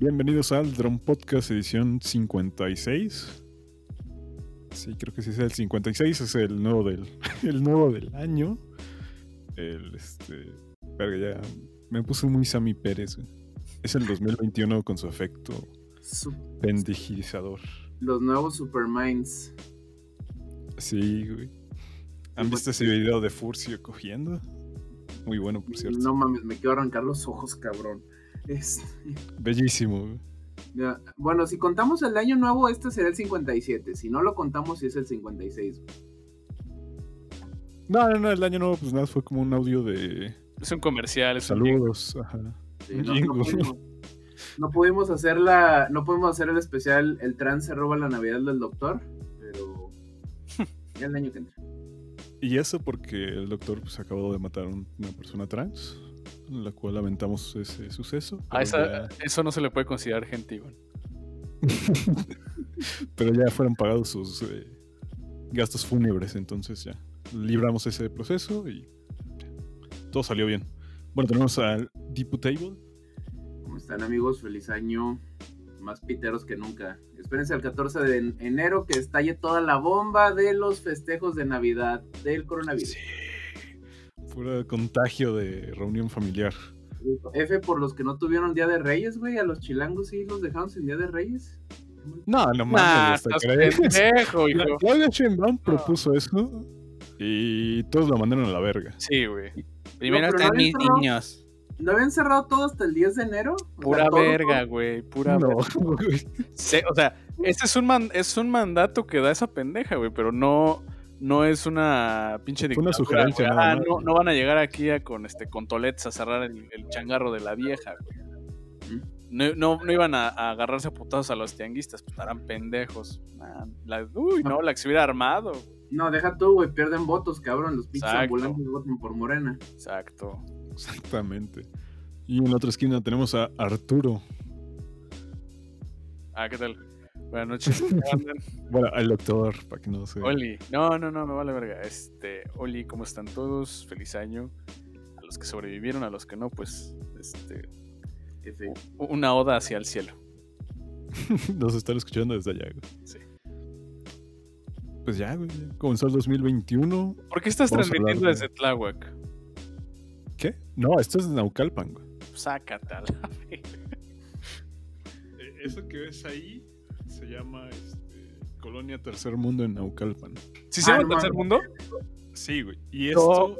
Bienvenidos al Drone Podcast edición 56. Sí, creo que sí es el 56, es el nuevo del, el nuevo del año. El, este, verga, ya me puse muy Sammy Pérez. güey. Es el 2021 con su efecto Su- los nuevos Superminds. Sí, güey. ¿Han visto ese video de Furcio cogiendo? Muy bueno, por cierto. No mames, me quiero arrancar los ojos, cabrón. Este, Bellísimo, ya, bueno, si contamos el año nuevo, este será el 57. Si no lo contamos, sí es el 56. No, no, no, el año nuevo, pues nada, fue como un audio de Es un comercial, es un jingle. saludos. Ajá. Sí, Un no, pudimos, no pudimos hacer la, no pudimos hacer el especial El trans se roba la Navidad del doctor, pero ya el año que entra. Y eso porque el doctor pues acabó de matar a un- una persona trans, la cual lamentamos ese suceso. Ah, esa- ya- eso no se le puede considerar gentil. pero ya fueron pagados sus eh, gastos fúnebres, entonces ya libramos ese proceso y todo salió bien. Bueno, tenemos al Diputable. ¿Cómo están amigos? Feliz año. Más piteros que nunca. Espérense al 14 de en- enero que estalle toda la bomba de los festejos de Navidad del coronavirus. Puro contagio de reunión familiar. F por los que no tuvieron Día de Reyes, güey. A los chilangos sí los dejaron sin Día de Reyes. No, no Nah, mames, crees. pendejo, hijo. Claudia Sheinbaum propuso eso y todos lo mandaron a la verga. Sí, güey. Primero no mis habían cerrado- niños. ¿No habían cerrado todo hasta el 10 de enero? O sea, Pura verga, güey. Pura No, verga. Se- o sea, ese es un, man- es un mandato que da esa pendeja, güey, pero no, no es una pinche Fue una dictadura, sugerencia güey. Ah, no, no van a llegar aquí a, con este con toletes a cerrar el, el changarro de la vieja, güey. No, no, no iban a, a agarrarse a putazos a los tianguistas, pues estarán pendejos. Nah, la- uy, no, la que se hubiera armado. No, deja tú, güey. Pierden votos, cabrón. Los pinches Exacto. ambulantes votan por Morena. Exacto. Exactamente. Y en la otra esquina tenemos a Arturo. Ah, ¿qué tal? Buenas noches. Bueno, al doctor, para que no se. Oli. No, no, no, me vale verga. Este, Oli, ¿cómo están todos? Feliz año. A los que sobrevivieron, a los que no, pues, este, F. una oda hacia el cielo. Nos están escuchando desde allá, güey. Sí. Pues ya, güey. ya Comenzó el 2021. ¿Por qué estás Vamos transmitiendo de- desde Tláhuac? ¿Qué? No, esto es de Naucalpan, güey. Sácate a la verga. Eso que ves ahí se llama este, Colonia Tercer Mundo en Naucalpan. ¿Sí se Ah, llama no Tercer. Mundo? Sí, güey. Y No. esto,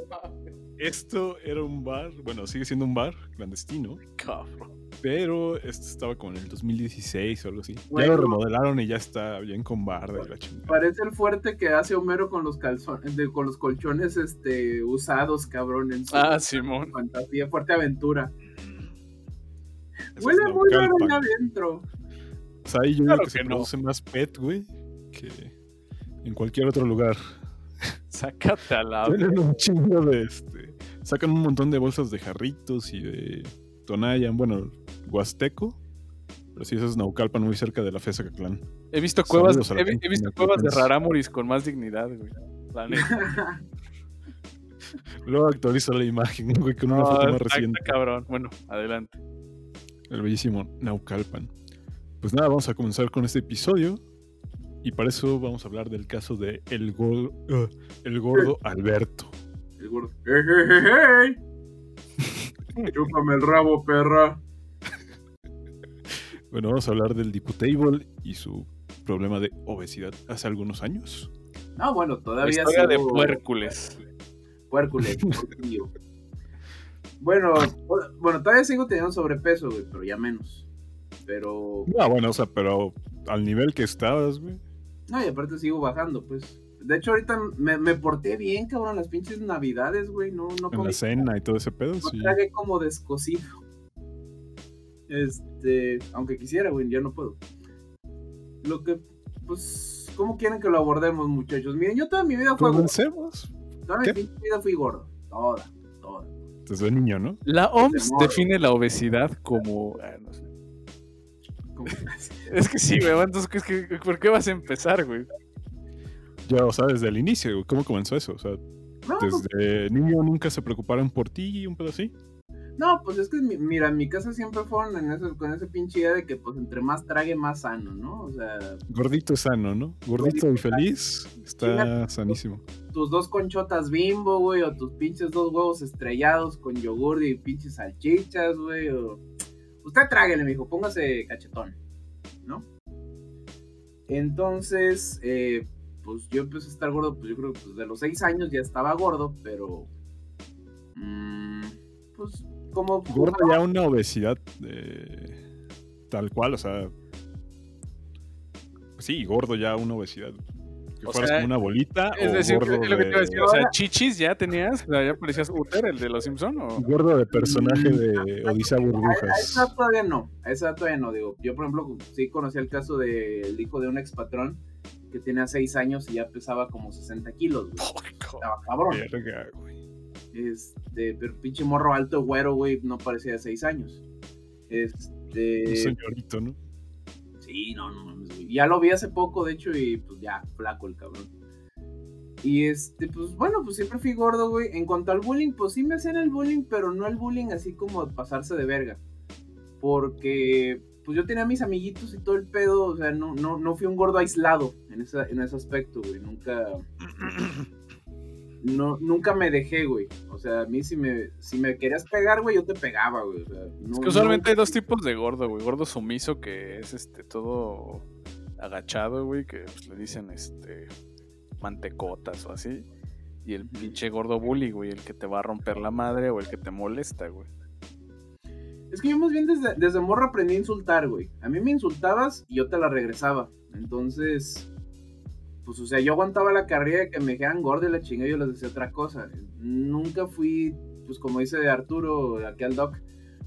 esto era un bar, bueno, sigue siendo un bar clandestino, Cabrón. pero esto estaba como en el 2016 o algo así. Bueno. Ya lo remodelaron y ya está bien con bar de la chingada. Parece el fuerte que hace Homero con los calzones, de- con los colchones este usados, cabrón, en su Ah, Simón. fantasía, fuerte aventura. Eso Huele muy raro adentro. O sea, ahí yo Claro digo que, se no. produce más pet, güey, que en cualquier otro lugar. Sácate a la. Tienen un chingo de este. Sacan un montón de bolsas de jarritos y de Tonayan, bueno, Huasteco. Pero sí, eso es Naucalpan, muy cerca de la FESA Caclán. He visto cuevas, he, visto cuevas de piensa. Rarámuris con más dignidad, güey. La neta. Luego actualiza la imagen, güey, con una No, foto más reciente. cabrón. Bueno, adelante. El bellísimo Naucalpan. Pues nada, vamos a comenzar con este episodio. Y para eso vamos a hablar del caso de el, gol, uh, el gordo Alberto. El gordo. ¡Ey, ey, ey, ey! Chúpame el rabo, perra. Bueno, vamos a hablar del Diputable y su problema de obesidad hace algunos años. No, bueno, La todavía historia de sigo- puércules. Puércules, porquillo. Bueno, bueno, todavía sigo teniendo sobrepeso, güey, pero ya menos. Pero. No, bueno, o sea, pero al nivel que estabas, güey. No, y aparte sigo bajando, pues. De hecho, ahorita me, me porté bien, cabrón, las pinches navidades, güey. No, no En comí la cena y todo ese pedo, No sí. tragué como descosido. Este, aunque quisiera, güey, ya no puedo. Lo que, pues, ¿cómo quieren que lo abordemos, muchachos? Miren, yo toda mi vida fue gordo. Comencemos Toda mi vida fui gordo. Toda, toda. desde niño, ¿no? La OMS define la obesidad como. ah, no sé. Como- Es que sí, güey. Entonces, es que, ¿por qué vas a empezar, güey? Ya, o sea, desde el inicio, güey, ¿cómo comenzó eso? O sea, No, pues, desde niño nunca se preocuparon por ti y un pedo así. No, pues es que, mi- mira, en mi casa siempre fueron en eso, con ese pinche idea de que, pues, entre más trague, más sano, ¿no? O sea, Gordito es sano, ¿no? Gordito y feliz está sanísimo. tus dos conchotas bimbo, güey, o tus pinches dos huevos estrellados con yogur y pinches salchichas, güey, o... Usted tráguele, mijo, póngase cachetón, ¿no? Entonces, eh, pues yo empecé a estar gordo, pues yo creo que pues, de los seis años ya estaba gordo, pero... mm, pues como... Gordo ya una obesidad eh, tal cual, o sea. sí, gordo ya una obesidad. Que O fueras sea, como una bolita Es o decir, gordo es lo que te iba a de. O sea, chichis ya tenías, o sea, ya parecías Uther, el de los Simpson o gordo de personaje de Odisea A Burbujas. esa todavía no, a esa todavía no, digo, yo por ejemplo sí conocí el caso del hijo de un ex patrón que tenía seis años y ya pesaba como 60 kilos, güey. Estaba cabrón. Verga, güey. Este, pero pinche morro alto, güero, güey, no parecía de seis años. Un Este, señorito, ¿no? Sí, no, no mames, güey. Ya lo vi hace poco, de hecho, y pues ya, flaco el cabrón. Y este, pues bueno, pues siempre fui gordo, güey. En cuanto al bullying, pues sí me hacían el bullying, pero no el bullying así como pasarse de verga. Porque, pues yo tenía mis amiguitos y todo el pedo, o sea, no, no, no fui un gordo aislado en, esa, en ese aspecto, güey. Nunca, no, nunca me dejé, güey. O sea, a mí si me, si me querías pegar, güey, yo te pegaba, güey. O sea, no- Es que usualmente no- hay dos tipos de gordo, güey. Gordo sumiso, que es este todo agachado, güey, que pues, le dicen este mantecotas o así. Y el pinche gordo bully, güey, el que te va a romper la madre o el que te molesta, güey. Es que yo más bien desde, desde morro aprendí a insultar, güey. A mí me insultabas y yo te la regresaba. Entonces, pues, o sea, yo aguantaba la carrera de que me dijeran gordo y la chingada y yo les decía otra cosa. Nunca fui, pues como dice Arturo, aquí al doc,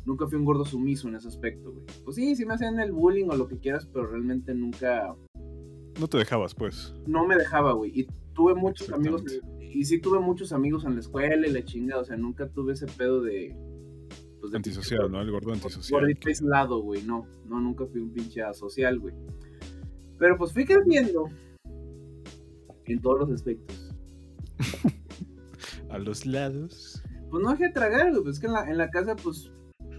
nunca fui un gordo sumiso en ese aspecto, güey. Pues sí, sí me hacían el bullying o lo que quieras, pero realmente nunca, No te dejabas, pues. no me dejaba, güey. Y tuve muchos amigos, y sí tuve muchos amigos en la escuela y la chingada, o sea, nunca tuve ese pedo de... Pues, de Antisocial, ¿no? El gordo antisocial. Gordito aislado, güey. No, no, nunca fui un pinche asocial, güey. Pero pues fui creciendo en todos los aspectos. A los lados. Pues no dejé de tragar, güey. Pues es que en la, en la casa, pues,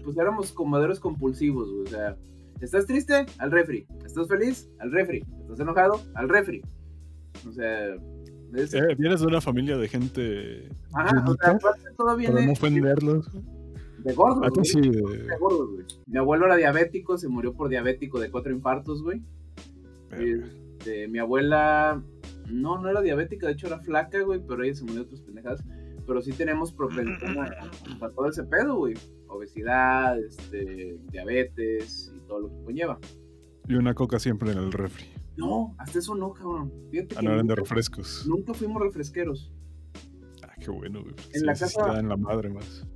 pues éramos comedores compulsivos, güey. O sea, ¿estás triste? Al refri. ¿Estás feliz? Al refri. ¿Estás enojado? Al refri. O sea, es- Eh, vienes de una familia de gente. ajá, o sea, llenita, aparte todo viene no ofenderlos. de gordos, A ti güey. sí. De de- gordos, güey. Mi abuelo era diabético, se murió por diabético de cuatro infartos, güey. Este, mi abuela, no, no era diabética, de hecho era flaca, güey, pero ella se murió de otras pendejadas. Pero sí tenemos propensión a, a todo ese pedo, güey. Obesidad, este, diabetes y todo lo que conlleva. Y una coca siempre en el refri. No, hasta eso no, cabrón. Fíjate Ah, que no eran de refrescos. nunca fuimos refresqueros. Ah, qué bueno, güey. En sí, la casa- dan la madre más.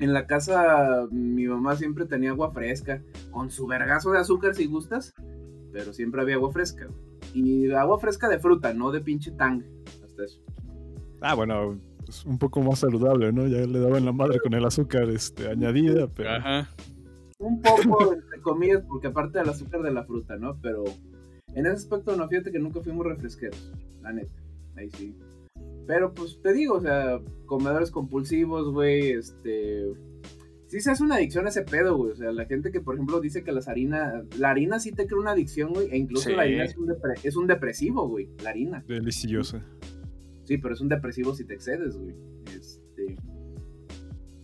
En la casa, mi mamá siempre tenía agua fresca, con su vergazo de azúcar si gustas, pero siempre había agua fresca, güey. Y agua fresca de fruta, no de pinche tang. Hasta eso. Ah, bueno, es un poco más saludable, ¿no? Ya le daban la madre con el azúcar este, añadida, pero. Ajá. Un poco, entre comillas, porque aparte del azúcar de la fruta, ¿no? Pero en ese aspecto, no, fíjate que nunca fuimos refresqueros, la neta. Ahí sí. Pero pues te digo, o sea, comedores compulsivos, güey, este. Sí se hace una adicción a ese pedo, güey. O sea, la gente que, por ejemplo, dice que las harinas. La harina sí te crea una adicción, güey. E incluso Sí. la harina es un, depre- es un depresivo, güey. La harina. Deliciosa. Sí, pero es un depresivo si te excedes, güey. Este.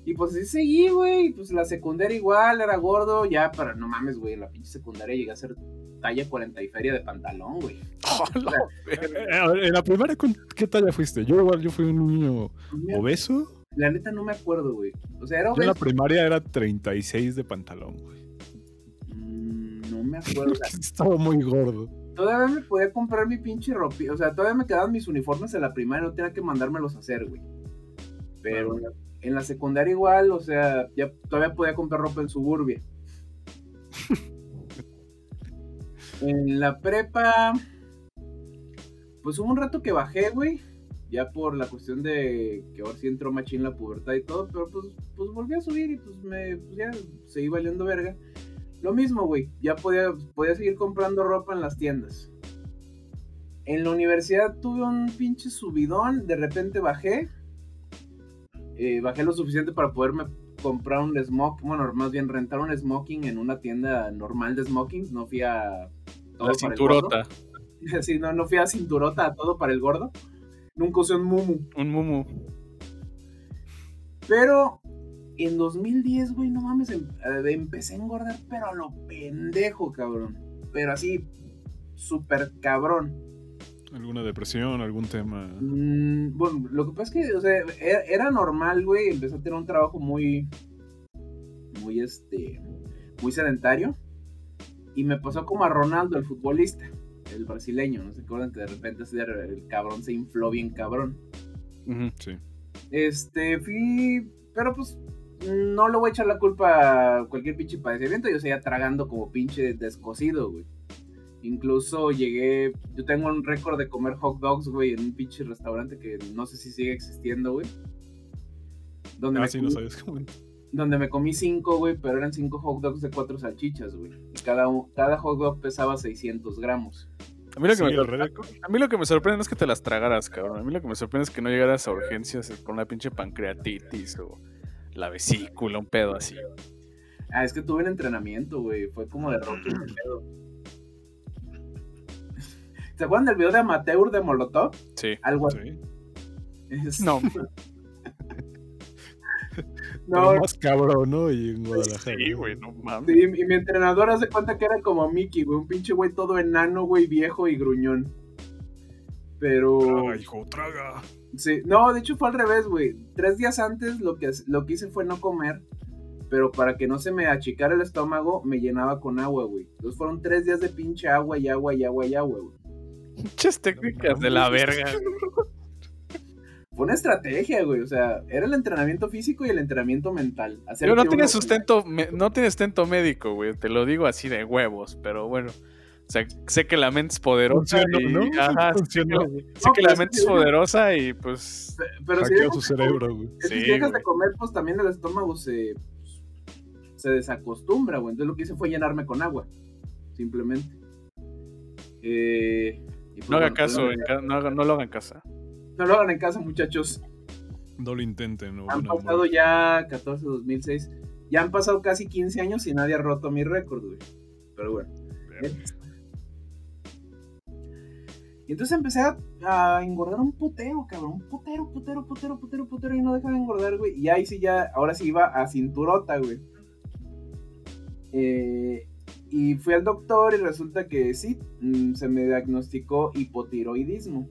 Y pues así seguí, güey. Pues la secundaria igual, era gordo. Ya, para no mames, güey. En la pinche secundaria llegué a ser talla 40 y feria de pantalón, güey. Ver, en la primera, ¿con ¿qué talla fuiste? Yo igual, yo fui un niño obeso. La neta no me acuerdo, güey. O sea, era Yo en la primaria era 36 de pantalón, güey. Mm, No me acuerdo. o sea, Estaba muy gordo. todavía me podía comprar mi pinche ropa. O sea, todavía me quedaban mis uniformes en la primaria. No tenía que mandármelos a hacer, güey. Pero en la, en la secundaria igual, o sea, ya todavía podía comprar ropa en suburbia. en la prepa, pues hubo un rato que bajé, güey. Ya por la cuestión de que ahora sí entró machín la pubertad y todo, pero pues, pues volví a subir y pues me pues ya seguí valiendo verga. Lo mismo, güey, ya podía, podía seguir comprando ropa en las tiendas. En la universidad tuve un pinche subidón, de repente bajé. Eh, bajé lo suficiente para poderme comprar un smoking, bueno, más bien rentar un smoking en una tienda normal de smokings, no fui a... todo La para el gordo. cinturota. Sí, no, no fui a cinturota, a todo para el gordo. Nunca usé un mumu. Un mumu. Pero en 2010, güey, no mames, em- eh, empecé a engordar, pero a lo pendejo, cabrón. Pero así, súper cabrón. ¿Alguna depresión? ¿Algún tema? Mm, bueno, lo que pasa es que, o sea, era, era normal, güey. Empecé a tener un trabajo muy, muy, este, muy sedentario. Y me pasó como a Ronaldo, el futbolista, el brasileño. No se acuerdan que de repente de- el cabrón se infló bien cabrón. Sí. Este, fui, pero pues no le voy a echar la culpa a cualquier pinche padecimiento. Yo seguía tragando como pinche descosido, güey. Incluso llegué, yo tengo un récord de comer hot dogs, güey, en un pinche restaurante que no sé si sigue existiendo, güey. Donde, Ah, sí, no sabes cómo. donde me comí cinco, güey, pero eran cinco hot dogs de cuatro salchichas, güey. Y cada, cada hot dog pesaba 600 gramos. A mí, lo que Sí, me sorprende, récord. a mí lo que me sorprende no es que te las tragaras, cabrón. A mí lo que me sorprende es que no llegaras a urgencias con una pinche pancreatitis o la vesícula, un pedo así. Ah, es que tuve un entrenamiento, güey. Fue como de Rocky ese pedo. ¿Se acuerdan del video de Amateur de Molotov? Sí. Algo así. Sí. Es- No, no, más cabrón, ¿no? Y en Guadalajara. sí, güey, no mames. sí, y mi entrenador hace cuenta que era como Mickey, güey. Un pinche güey todo enano, güey, viejo y gruñón. Pero. Traga, hijo, traga. Sí, no, de hecho fue al revés, güey. Tres días antes lo que, lo que hice fue no comer, pero para que no se me achicara el estómago, me llenaba con agua, güey. Entonces fueron tres días de pinche agua y agua y agua y agua, güey. Pinches técnicas de la verga. Fue una estrategia, güey. O sea, era el entrenamiento físico y el entrenamiento mental. Hacer Pero no tiene sustento, me- no tiene sustento médico, güey. Te lo digo así de huevos, pero bueno. O sea, sé que la mente es poderosa. Funcionó, y, ¿no? ajá, sé Funcionó, que- sé No, la mente es poderosa y pues. Pe- Pero si dejas, su cerebro, güey. Sí, si dejas de comer, pues también el estómago se, se desacostumbra, güey. Entonces lo que hice fue llenarme con agua. Simplemente. Eh, y pues, No haga bueno, caso, pues, en ca- no, haga- no lo hagan en casa. No lo hagan en casa, muchachos. No lo intenten, no Han pasado ya 14, 2006. Ya han pasado casi 15 años y nadie ha roto mi récord, güey. Pero bueno. Y entonces empecé a, a engordar un putero, cabrón. Un putero, putero, putero, putero, putero. Y no dejaba de engordar, güey. Y ahí sí ya, ahora sí iba a cinturota, güey. Eh, y fui al doctor y resulta que sí, mm, se me diagnosticó hipotiroidismo.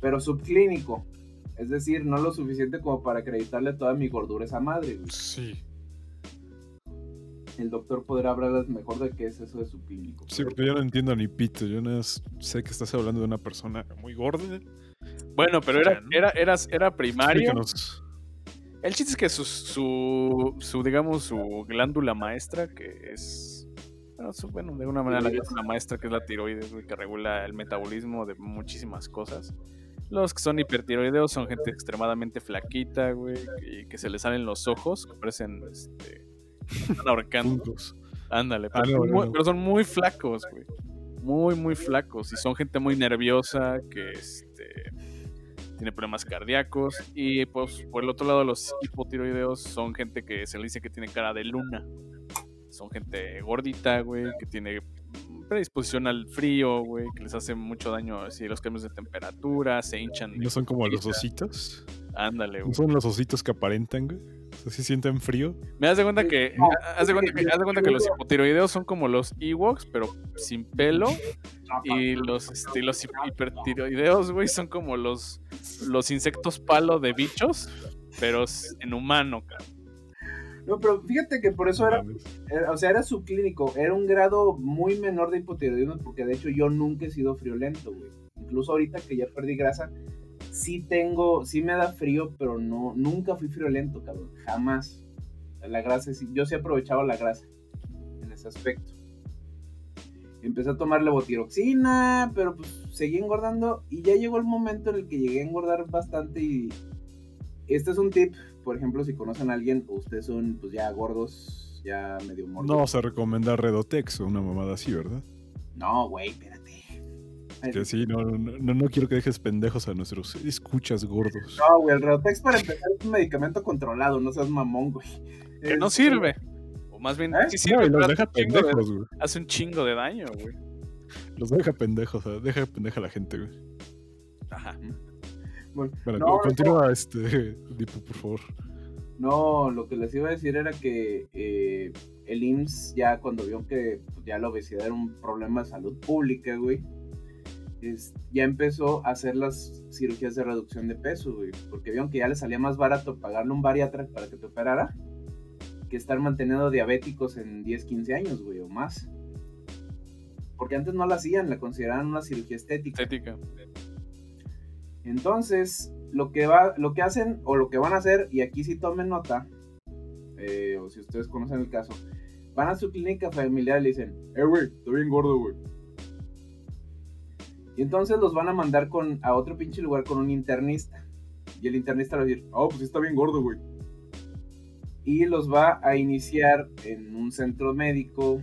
Pero subclínico. Es decir, no lo suficiente como para acreditarle toda mi gordura a esa madre, güey. Sí. El doctor podrá hablarles mejor de qué es eso de subclínico. Sí, porque yo no entiendo ni pito. Yo más sé que estás hablando de una persona muy gorda. Bueno, pero era, ¿no? era, era, era primario. Explícanos. El chiste es que su, su, su, digamos, su glándula maestra, que es, bueno, su- bueno, de alguna manera la glándula maestra, que es la tiroides, que regula el metabolismo de muchísimas cosas. Los que son hipertiroideos son gente extremadamente flaquita, güey, y que se les salen los ojos, que parecen, este, están. Ándale, Ah, no, no, no. pero son muy flacos, güey. Muy, muy flacos. Y son gente muy nerviosa que este, tiene problemas cardíacos. Y pues por el otro lado, los hipotiroideos son gente que se le dice que tiene cara de luna. Son gente gordita, güey, que tiene predisposición al frío, güey, que les hace mucho daño así los cambios de temperatura, se hinchan. ¿No son como los ositos? Ándale, ¿No güey. son los ositos que aparentan, güey? ¿sí sienten frío? Me das de cuenta que, No, haz de cuenta que, haz de cuenta que los hipotiroideos son como los Ewoks, pero sin pelo. Y los, este, los hipertiroideos, güey, son como los, los insectos palo de bichos, pero en humano, cabrón. No, pero fíjate que por eso era, era- o sea, era subclínico, era un grado muy menor de hipotiroidismo, porque de hecho yo nunca he sido friolento, güey. Incluso ahorita que ya perdí grasa, sí tengo, sí me da frío, pero no, nunca fui friolento, cabrón, jamás. La grasa, sí- yo sí aprovechaba la grasa en ese aspecto. Empecé a tomar levotiroxina, pero pues seguí engordando y ya llegó el momento en el que llegué a engordar bastante y este es un tip, por ejemplo, si conocen a alguien o ustedes son pues ya gordos, ya medio No mordos. vas a recomendar Redotex o una mamada así, ¿verdad? No, güey, espérate. Que sí, no, no, no quiero que dejes pendejos a nuestros escuchas gordos. No, güey, el Redotex para empezar es un medicamento controlado, no seas mamón, güey. Que no Este, sirve. O más bien, ¿Eh? sí No, sirve, los deja pendejos, güey. hace un chingo de daño, güey. Los deja pendejos, o sea, deja pendeja a la gente, güey. Ajá. Bueno, no, continúa, este, Dipo, por favor. No, lo que les iba a decir era que eh, el IMSS ya cuando vio que pues, ya la obesidad era un problema de salud pública, güey, es- ya empezó a hacer las cirugías de reducción de peso, güey, porque vieron que ya le salía más barato pagarle un bariatra para que te operara que estar manteniendo diabéticos en 10, 15 años, güey, o más. Porque antes no la hacían, la consideraban una cirugía estética. Estética. Entonces, lo que, va, lo que hacen o lo que van a hacer, y aquí sí tomen nota, eh, o si ustedes conocen el caso, van a su clínica familiar y le dicen, eh, güey, estoy bien gordo, güey. Y entonces los van a mandar con, a otro pinche lugar con un internista. Y el internista va a decir, oh, pues está bien gordo, güey. Y los va a iniciar en un centro médico.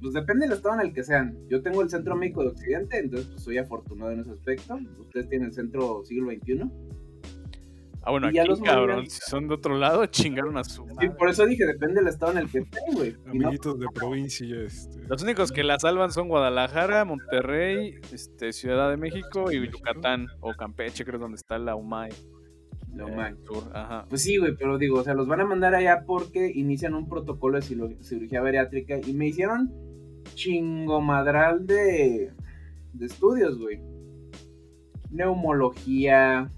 Pues depende del estado en el que sean. Yo tengo el centro médico de Occidente, entonces pues soy afortunado en ese aspecto. Ustedes tienen el centro siglo XXI. Ah, bueno, Y aquí, los cabrón, si son de otro lado, chingaron a su madre. por eso dije, depende del estado en el que estén, güey. No, Amiguitos de provincia, este. Los únicos que la salvan son Guadalajara, Monterrey, este, Ciudad de México y México. Yucatán o Campeche, creo donde está la UMAI. no eh, sur, Ajá. Pues sí, güey, pero digo, o sea, los van a mandar allá porque inician un protocolo de ciru- cirugía bariátrica y me hicieron chingomadral de, de estudios, güey. Neumología,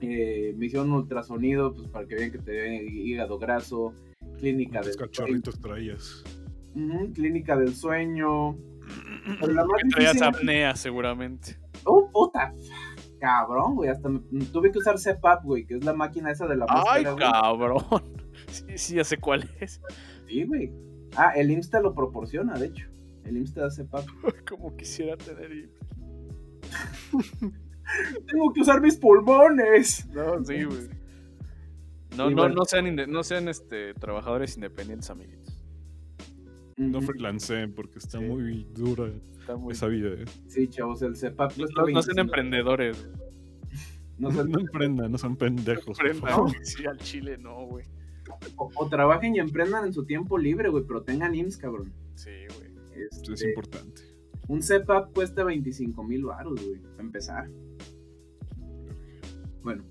eh, me hicieron ultrasonido, pues para que vean que te ven hígado graso, clínica ¿Cuántos del cachorritos traías? Ujú, clínica del sueño. Pero la más traías difícil- apnea, seguramente. Oh, puta. Cabrón, güey. Hasta me- tuve que usar CPAP, güey, que es la máquina esa de la Ay, máscara, güey. cabrón. Sí, sí, ya sé cuál es. Sí, güey. Ah, el IMSS te lo proporciona, de hecho. El IMSS te da CPAP. Como quisiera tener. i- Tengo que usar mis pulmones. No, sí, güey. No, no, bueno. no sean, inde- no sean este, trabajadores independientes, amiguitos. No Ujú. freelancen porque está Sí. muy dura Está muy... esa vida, ¿eh? Sí, chavos, el CPAP No, cuesta no sean 25. emprendedores. No sean- No emprendan, no son pendejos. por Emprendan. favor. Sí, al chile no, güey. O, o trabajen y emprendan en su tiempo libre, güey, pero tengan IMSS, cabrón. Sí, güey. Este, Es importante. un CPAP cuesta 25 mil baros, güey, para empezar. Bueno,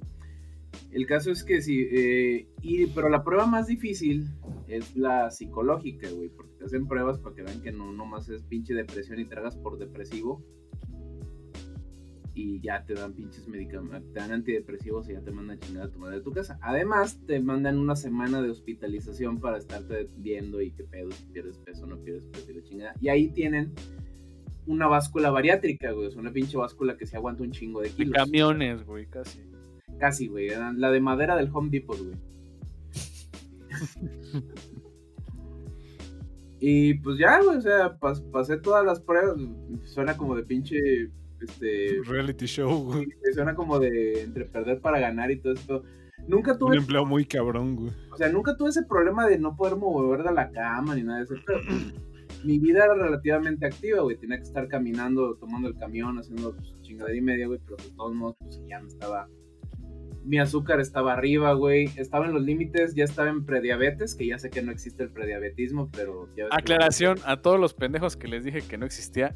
el caso es que sí, eh, y, pero la prueba más difícil es la psicológica, güey, porque te hacen pruebas para que vean que no nomás es pinche depresión y tragas por depresivo. Y ya te dan pinches medicamentos, te dan antidepresivos y ya te mandan a chingar a tu madre de tu casa. Además, te mandan una semana de hospitalización para estarte viendo y qué pedo, si pierdes peso no pierdes peso y la chingada. Y ahí tienen una báscula bariátrica, güey. Es una pinche báscula que se aguanta un chingo de De kilos. camiones, güey, casi. Casi, güey. La de madera del Home Depot, güey. y pues ya, güey. O sea, pas- pasé todas las pruebas. Suena como de pinche. Este. Reality show, güey. Suena como de entre perder para ganar y todo esto. Nunca Un tuve, empleo muy cabrón, güey. o sea, nunca tuve ese problema de no poder mover de la cama ni nada de eso. Pero mi vida era relativamente activa, güey. Tenía que estar caminando, tomando el camión, haciendo pues, chingadera y media, güey. Pero de todos modos, pues ya no estaba. Mi azúcar estaba arriba, güey. Estaba en los límites, ya estaba en prediabetes, que ya sé que no existe el prediabetismo, pero ya ves que- Aclaración a todos los pendejos que les dije que no existía.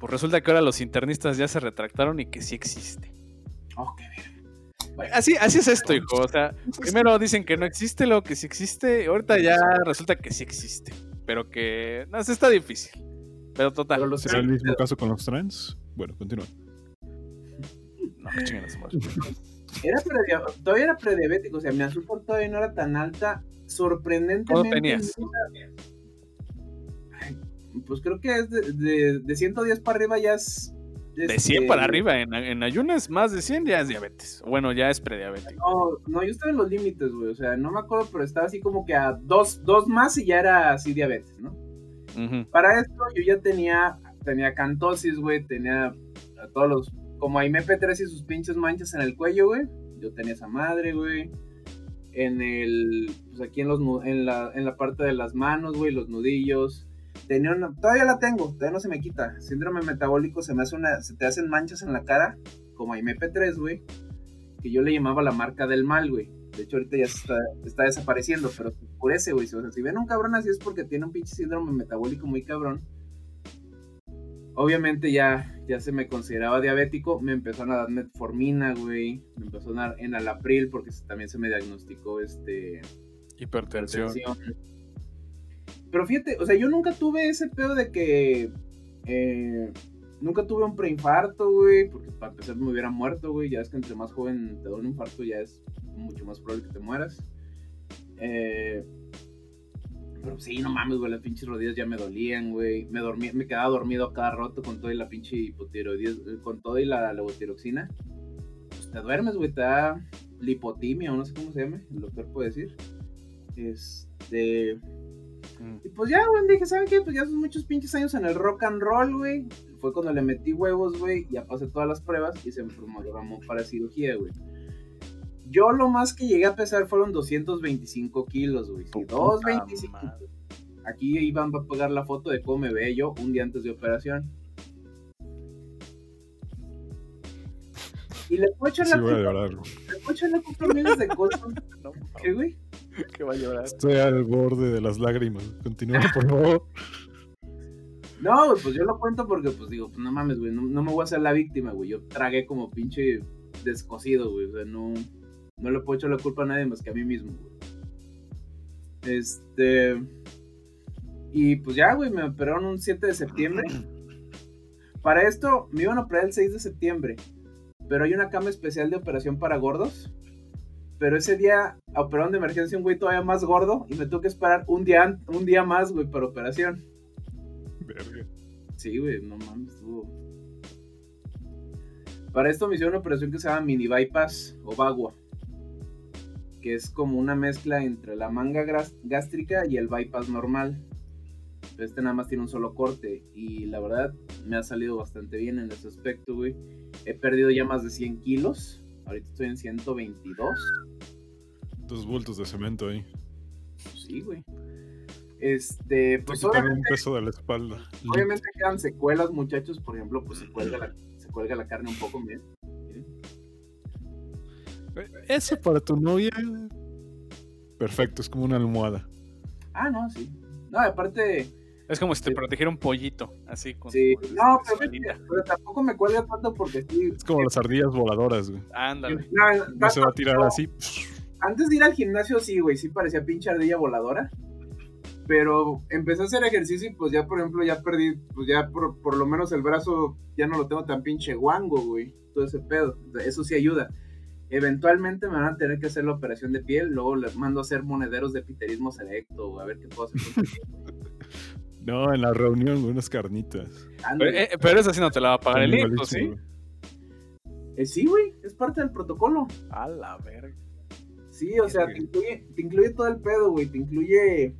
Pues resulta que ahora los internistas ya se retractaron y que sí existe. Oh, qué. Bueno, Así, así es esto, hijo. O sea, primero dicen que no existe, luego que sí existe. y Ahorita ya resulta que sí existe. Pero que. No, sí está difícil. Pero total. pero ¿Será el mismo caso con los trans? Bueno, continúa. No, que madre. Era todavía era prediabético, o sea, mi azúcar todavía no era tan alta. Sorprendentemente. ¿Cuánto tenías? Ay, Pues creo que es de, de, de 110 para arriba ya es. De este, 100 para arriba. En, en ayunas, más de 100 ya es diabetes. Bueno, ya es prediabético. No, no, yo estaba en los límites, güey. O sea, no me acuerdo, pero estaba así como que a dos, dos más y ya era así diabetes, ¿no? Para esto yo ya tenía, tenía cantosis, güey, tenía a todos los, como a MP3 y sus pinches manchas en el cuello, güey. Yo tenía esa madre, güey. En el, pues aquí en los, en la, en la parte de las manos, güey, los nudillos. Tenía una, todavía la tengo, todavía no se me quita. Síndrome metabólico se me hace una, se te hacen manchas en la cara, como MP3, güey. Que yo le llamaba la marca del mal, güey. De hecho, ahorita ya está, está desapareciendo, pero por ese, güey. O sea, si ven un cabrón así es porque tiene un pinche síndrome metabólico muy cabrón. Obviamente ya, ya se me consideraba diabético, me empezaron a dar metformina, güey. Me empezó a dar enalapril porque también se me diagnosticó este Hipertensión. Pero fíjate, o sea, yo nunca tuve ese pedo de que. eh, nunca tuve un preinfarto, güey. Porque para empezar me hubiera muerto, güey. Ya es que entre más joven te da un infarto, ya es mucho más probable que te mueras. Eh, pero sí, no mames, güey. Las pinches rodillas ya me dolían, güey. Me, dormía, me quedaba dormido cada rato con todo y la pinche hipotiroidis, con todo y la levotiroxina. Pues te duermes, güey. Te da lipotimia o no sé cómo se llame. El doctor puede decir. Este. Mm. Y pues ya, güey, dije, ¿saben qué? Pues ya son muchos pinches años en el rock and roll, güey. Fue cuando le metí huevos, güey, ya pasé todas las pruebas y se me programó para cirugía, güey. Yo lo más que llegué a pesar fueron 225 kilos, güey. Sí, Puta 225. madre. Aquí Iván va a pegar la foto de cómo me veía yo un día antes de operación. Y le puedo echar Sí, la culpa, le puedo echar la culpa a miles de cosas. No, ¿Qué, güey? que va a llorar. Estoy al borde de las lágrimas. Continúa, por favor. No, pues yo lo cuento porque, pues digo, pues no mames, güey, no, no me voy a hacer la víctima, güey. Yo tragué como pinche descosido, güey. O sea, no, no le puedo echar la culpa a nadie más que a mí mismo, güey. Este. Y pues ya, güey, me operaron un 7 de septiembre. Para esto me iban a operar el 6 de septiembre. Pero hay una cama especial de operación para gordos. Pero ese día operaron de emergencia un güey todavía más gordo. Y me tuve que esperar un día, un día más, güey, para operación. Verga. Sí, güey, no mames, estuvo. Para esto me hicieron una operación que se llama mini bypass o bagua. Que es como una mezcla entre la manga gástrica y el bypass normal. Pero este nada más tiene un solo corte. Y la verdad me ha salido bastante bien en ese aspecto, güey. He perdido ya más de 100 kilos. Ahorita estoy en 122. Dos bultos de cemento ahí. Sí, güey. Este, Te pues obviamente un peso de la espalda. Obviamente quedan secuelas, muchachos. Por ejemplo, pues se cuelga la, se cuelga la carne un poco, miren. Miren. Eso para tu novia. Perfecto, es como una almohada. Ah, no, sí. No, aparte, Es como si te Sí. protegiera un pollito, así con sí. su- No, su pero, pero tampoco me cuelga tanto porque sí. Es como las ardillas voladoras, güey. Ándale. No, No se va a tirar no. así. Antes de ir al gimnasio, sí, güey, sí parecía pinche ardilla voladora. Pero empecé a hacer ejercicio y pues ya, por ejemplo, ya perdí, pues ya por, por lo menos el brazo ya no lo tengo tan pinche guango, güey. Todo ese pedo. Eso sí ayuda. Eventualmente me van a tener que hacer la operación de piel, luego les mando a hacer monederos de piterismo selecto, o a ver qué puedo hacer. con. No, en la reunión, güey, unas carnitas. Pero, Ándale. eh, pero esa sí no te la va a pagar el IMSS, ¿sí? güey. Eh, sí, güey, es parte del protocolo. A la verga. Sí, o sea, te incluye, te incluye todo el pedo, güey. Te incluye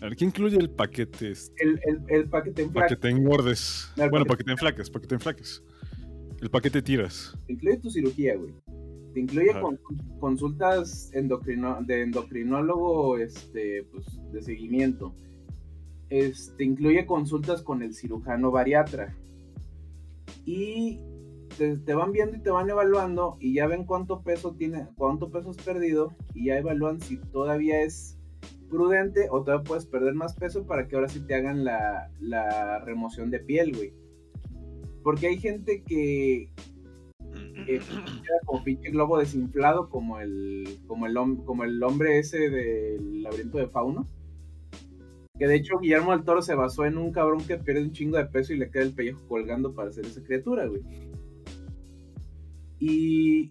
A ver, ¿qué incluye el paquete? este? el, el, el paquete en Para que flaco, te engordes. El Bueno, paquete- para que te enflaques, para que te enflaques. El paquete tiras. te incluye tu cirugía, güey. Te incluye con- consultas endocrino, de endocrinólogo, este, pues, de seguimiento. Es- te incluye consultas con el cirujano bariatra. Y te, van viendo y te van evaluando y ya ven cuánto peso tiene, cuánto peso has perdido y ya evalúan si todavía es prudente o todavía puedes perder más peso para que ahora sí te hagan la, la remoción de piel, güey. Porque hay gente que queda como pinche globo desinflado como el como el como el hombre ese del laberinto de fauno que de hecho Guillermo del Toro se basó en un cabrón que pierde un chingo de peso y le queda el pellejo colgando para hacer esa criatura güey y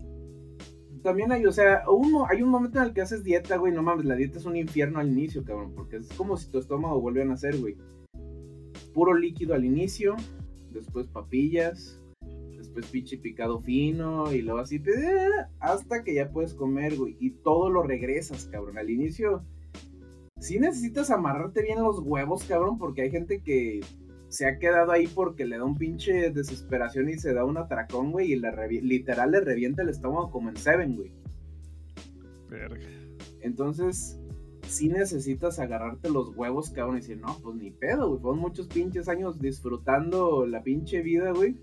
también hay o sea uno hay un momento en el que haces dieta güey no mames la dieta es un infierno al inicio cabrón porque es como si tu estómago vuelve a nacer güey puro líquido al inicio después papillas después pinche picado fino y luego así, hasta que ya puedes comer, güey, y todo lo regresas, cabrón. Al inicio, sí necesitas amarrarte bien los huevos, cabrón, porque hay gente que se ha quedado ahí porque le da un pinche desesperación y se da un atracón, güey, y le revi- literal le revienta el estómago como en Seven, güey. Verga. Entonces, sí necesitas agarrarte los huevos, cabrón, y decir, no, pues ni pedo, güey. Fueron muchos pinches años disfrutando la pinche vida, güey.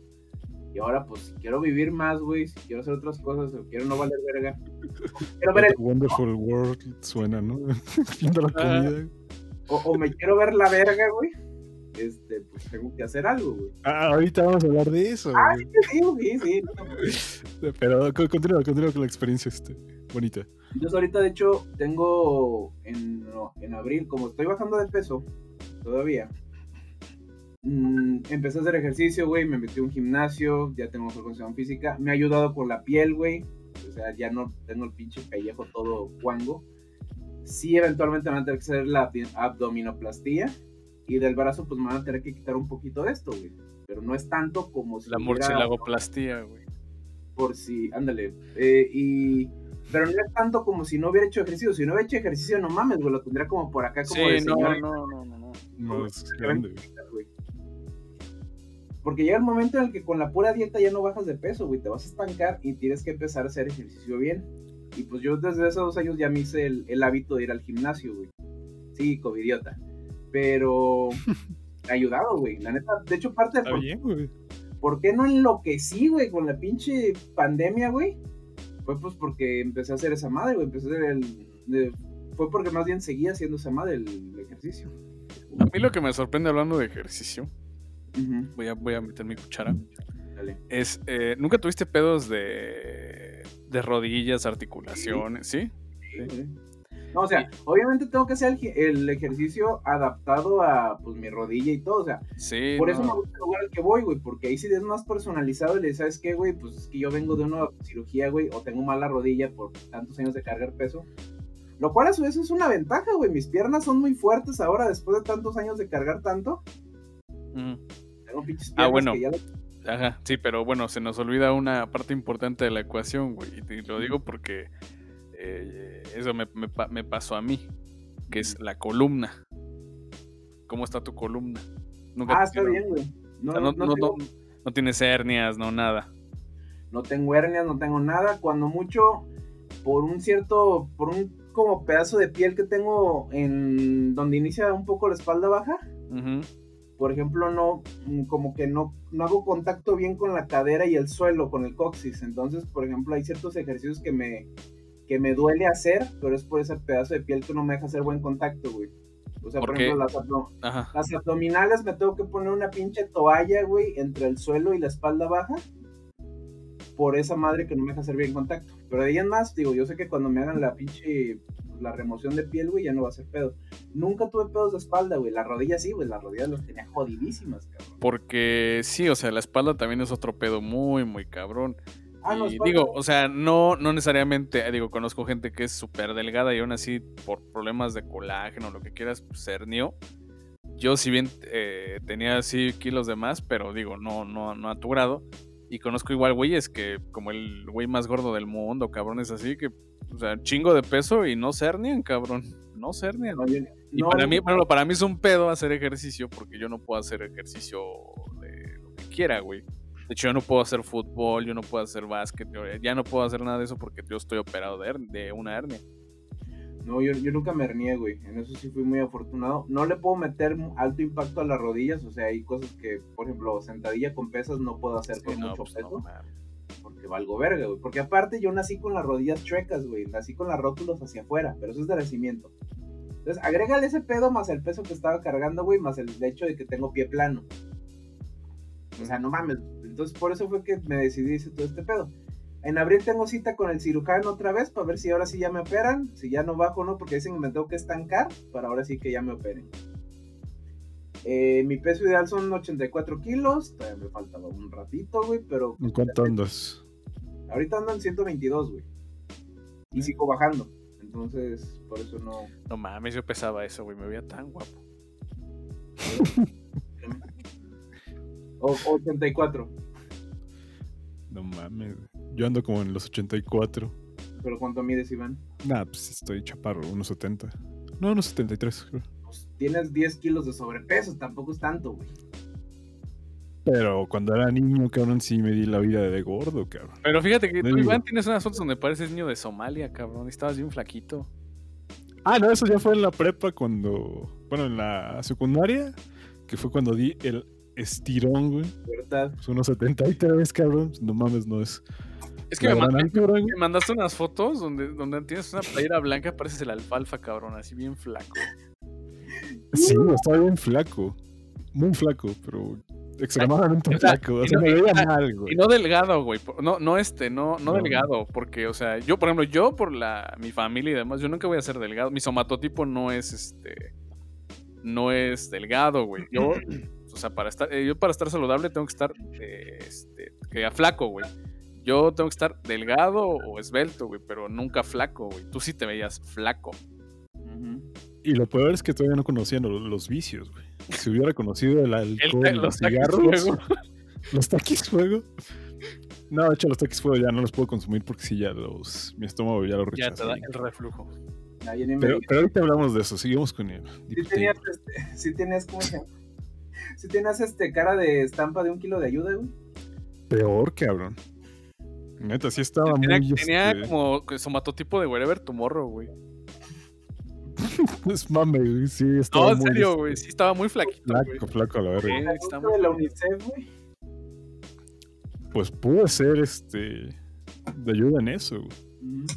Y ahora, pues, si quiero vivir más, güey, si quiero hacer otras cosas, o quiero no valer verga. Quiero ver el- Wonderful World suena, ¿no? Viendo la comida. o, o me quiero ver la verga, güey. Este, pues tengo que hacer algo, güey. Ah, ahorita vamos a hablar de eso. Ah, sí, sí, sí. no, Pero co- continúa, continúa con la experiencia este, bonita. Yo ahorita, de hecho, tengo en, en abril, como estoy bajando de peso todavía, mm, empecé a hacer ejercicio, güey, me metí a un gimnasio, ya tengo mejor condición física, me ha ayudado con la piel, güey, o sea, ya no tengo el pinche pellejo todo guango. Sí, eventualmente me van a tener que hacer la abdominoplastía y del brazo, pues me van a tener que quitar un poquito de esto, güey. Pero no es tanto como si La murcielagoplastía, güey. por si, ándale. eh, y, pero no es tanto como si no hubiera hecho ejercicio. Si no hubiera hecho ejercicio, no mames, güey, lo tendría como por acá, como de Sí, no, señora, no, no, no, no. Más grande, güey. güey. Porque llega el momento en el que con la pura dieta ya no bajas de peso, güey, te vas a estancar y tienes que empezar a hacer ejercicio bien. Y pues yo desde esos dos años ya me hice el, el hábito de ir al gimnasio, güey. Sí, covidiota. Pero me ha ayudado, güey. La neta, de hecho, parte de Está por, bien, güey. por qué no enloquecí, güey, con la pinche pandemia, güey. Fue pues porque empecé a hacer esa madre, güey. Empecé a hacer el. de- fue porque más bien seguía haciendo esa madre, el, el ejercicio. A mí lo que me sorprende hablando de ejercicio, voy a, voy a meter mi cuchara, dale. es, eh, ¿nunca tuviste pedos de, de rodillas, articulaciones, sí? Sí, güey. No, o sea, obviamente tengo que hacer el, ejercicio adaptado a pues mi rodilla y todo, o sea, Sí, por eso me gusta el lugar al que voy, güey, porque ahí sí es más personalizado y le dices, ¿sabes qué, güey? Pues es que yo vengo de una cirugía, güey, o tengo mala rodilla por tantos años de cargar peso. Lo cual a su vez es una ventaja, güey. Mis piernas son muy fuertes ahora después de tantos años de cargar tanto. Ujú. Tengo pinches Ah, piernas bueno. que ya Ajá, sí, pero bueno, se nos olvida una parte importante de la ecuación, güey. Y lo digo porque eh, eso me, me pa- me pasó a mí, que es la columna. ¿Cómo está tu columna? Nunca Ah, está bien, güey. No, o sea, no, no, tengo, no- tienes hernias, no nada. no tengo hernias, no tengo nada. Cuando mucho, por un cierto, por un como pedazo de piel que tengo en donde inicia un poco la espalda baja, por ejemplo, no, mm, como que no, no hago contacto bien con la cadera y el suelo, con el coxis. Entonces, por ejemplo, hay ciertos ejercicios que me, que me duele hacer, pero es por ese pedazo de piel que no me deja hacer buen contacto, güey. O sea, por, ejemplo, las, abdo- Ajá. las abdominales me tengo que poner una pinche toalla, güey, entre el suelo y la espalda baja. Por esa madre que no me deja hacer bien contacto. Pero de ahí en más, digo, yo sé que cuando me hagan la pinche la remoción de piel, güey, ya no va a ser pedo. Nunca tuve pedos de espalda, güey. Las rodillas sí, güey. Las rodillas las tenía jodidísimas, cabrón. Porque sí, o sea, la espalda también es otro pedo muy, muy cabrón. Ah, no, y espalda. digo, o sea, no, no necesariamente, eh, digo, conozco gente que es súper delgada y aún así por problemas de colágeno, lo que quieras, pues, se hernió. Yo si bien eh, tenía así kilos de más, pero digo, no, no, no a tu grado. Y conozco igual güeyes que, como el güey más gordo del mundo, cabrones así, que, o sea, chingo de peso y no se hernian, cabrón. No se hernian. No, Y no, para no, mí, bueno, para mí es un pedo hacer ejercicio porque yo no puedo hacer ejercicio de lo que quiera, güey. De hecho, yo no puedo hacer fútbol, yo no puedo hacer básquet, yo ya no puedo hacer nada de eso porque yo estoy operado de, una hernia. No, yo, yo nunca me hernié, güey. En eso sí fui muy afortunado. No le puedo meter alto impacto a las rodillas. O sea, hay cosas que, por ejemplo, sentadilla con pesas no puedo hacer Sí, con no, mucho pues, no, peso. mames. porque valgo verga, güey. Porque aparte yo nací con las rodillas chuecas, güey. Nací con las rótulos hacia afuera, pero eso es de nacimiento. Entonces, agrégale ese pedo más el peso que estaba cargando, güey, más el hecho de que tengo pie plano. O sea, no mames. Entonces, por eso fue que me decidí hacer todo este pedo. En abril tengo cita con el cirujano otra vez para ver si ahora sí ya me operan, si ya no bajo o no, porque dicen que me tengo que estancar para ahora sí que ya me operen. Eh, mi peso ideal son 84 kilos, todavía me faltaba un ratito, güey, pero ¿En cuánto andas? Ahorita ando en 122, güey. Y sigo bajando. Entonces, por eso no. No mames, yo pesaba eso, güey, me veía tan guapo. O, 84. No mames. Yo ando como en los 84. Pero ¿cuánto mides, Iván? Nah, pues estoy chaparro, unos 70. No, unos 73, creo. Pues tienes 10 kilos de sobrepeso, tampoco es tanto, güey. Pero cuando era niño, cabrón, sí me di la vida de gordo, cabrón. Pero fíjate que No tú. Iván, tienes unas fotos donde pareces niño de Somalia, cabrón, y estabas bien flaquito. Ah, no, eso ya fue en la prepa cuando. Bueno, en la secundaria, que fue cuando di el estirón, güey. ¿Verdad? Pues unos 73, cabrón. No mames, no es. Es que me, altura, me mandaste unas fotos donde, donde tienes una playera blanca, pareces el alfalfa, cabrón, así bien flaco. Sí, estaba bien flaco. Muy flaco, pero extremadamente O sea, flaco. O y sea, no- me y- veía mal, Y güey. no delgado, güey. No, no este, no, no, No. delgado. Porque, o sea, yo, por ejemplo, yo por la, mi familia y demás, yo nunca voy a ser delgado. Mi somatotipo no es este. No es delgado, güey. Yo, o sea, para estar, eh, yo para estar saludable tengo que estar eh, este, que flaco, güey. Yo tengo que estar delgado o esbelto, güey, pero nunca flaco, güey. Tú sí te veías flaco. Y lo peor es que todavía no conocían lo- los, vicios, güey. Si hubiera conocido el alcohol, los los cigarros, fuego. los taquis fuego. No, de hecho, los taquis fuego ya no los puedo consumir porque sí, ya los. Mi estómago ya lo Ya rechaza. te da el reflujo. Ya Pero, pero ahorita hablamos de eso, seguimos con él. Sí tenías, este, sí tenías, ¿cómo se llama? Sí tenías este cara de estampa de un kilo de ayuda, güey. Peor, cabrón. Neta, sí estaba Tenía, muy. tenía este, como que somatotipo de Wherever Tomorrow, güey. Es mame, güey. Sí, estaba No, en muy, serio, este, güey. Sí, estaba muy flaquito, güey. Flaco, flaco a la verga. Sí, está muy de la. UNICEF, güey. Pues pude ser este. De ayuda en eso, güey.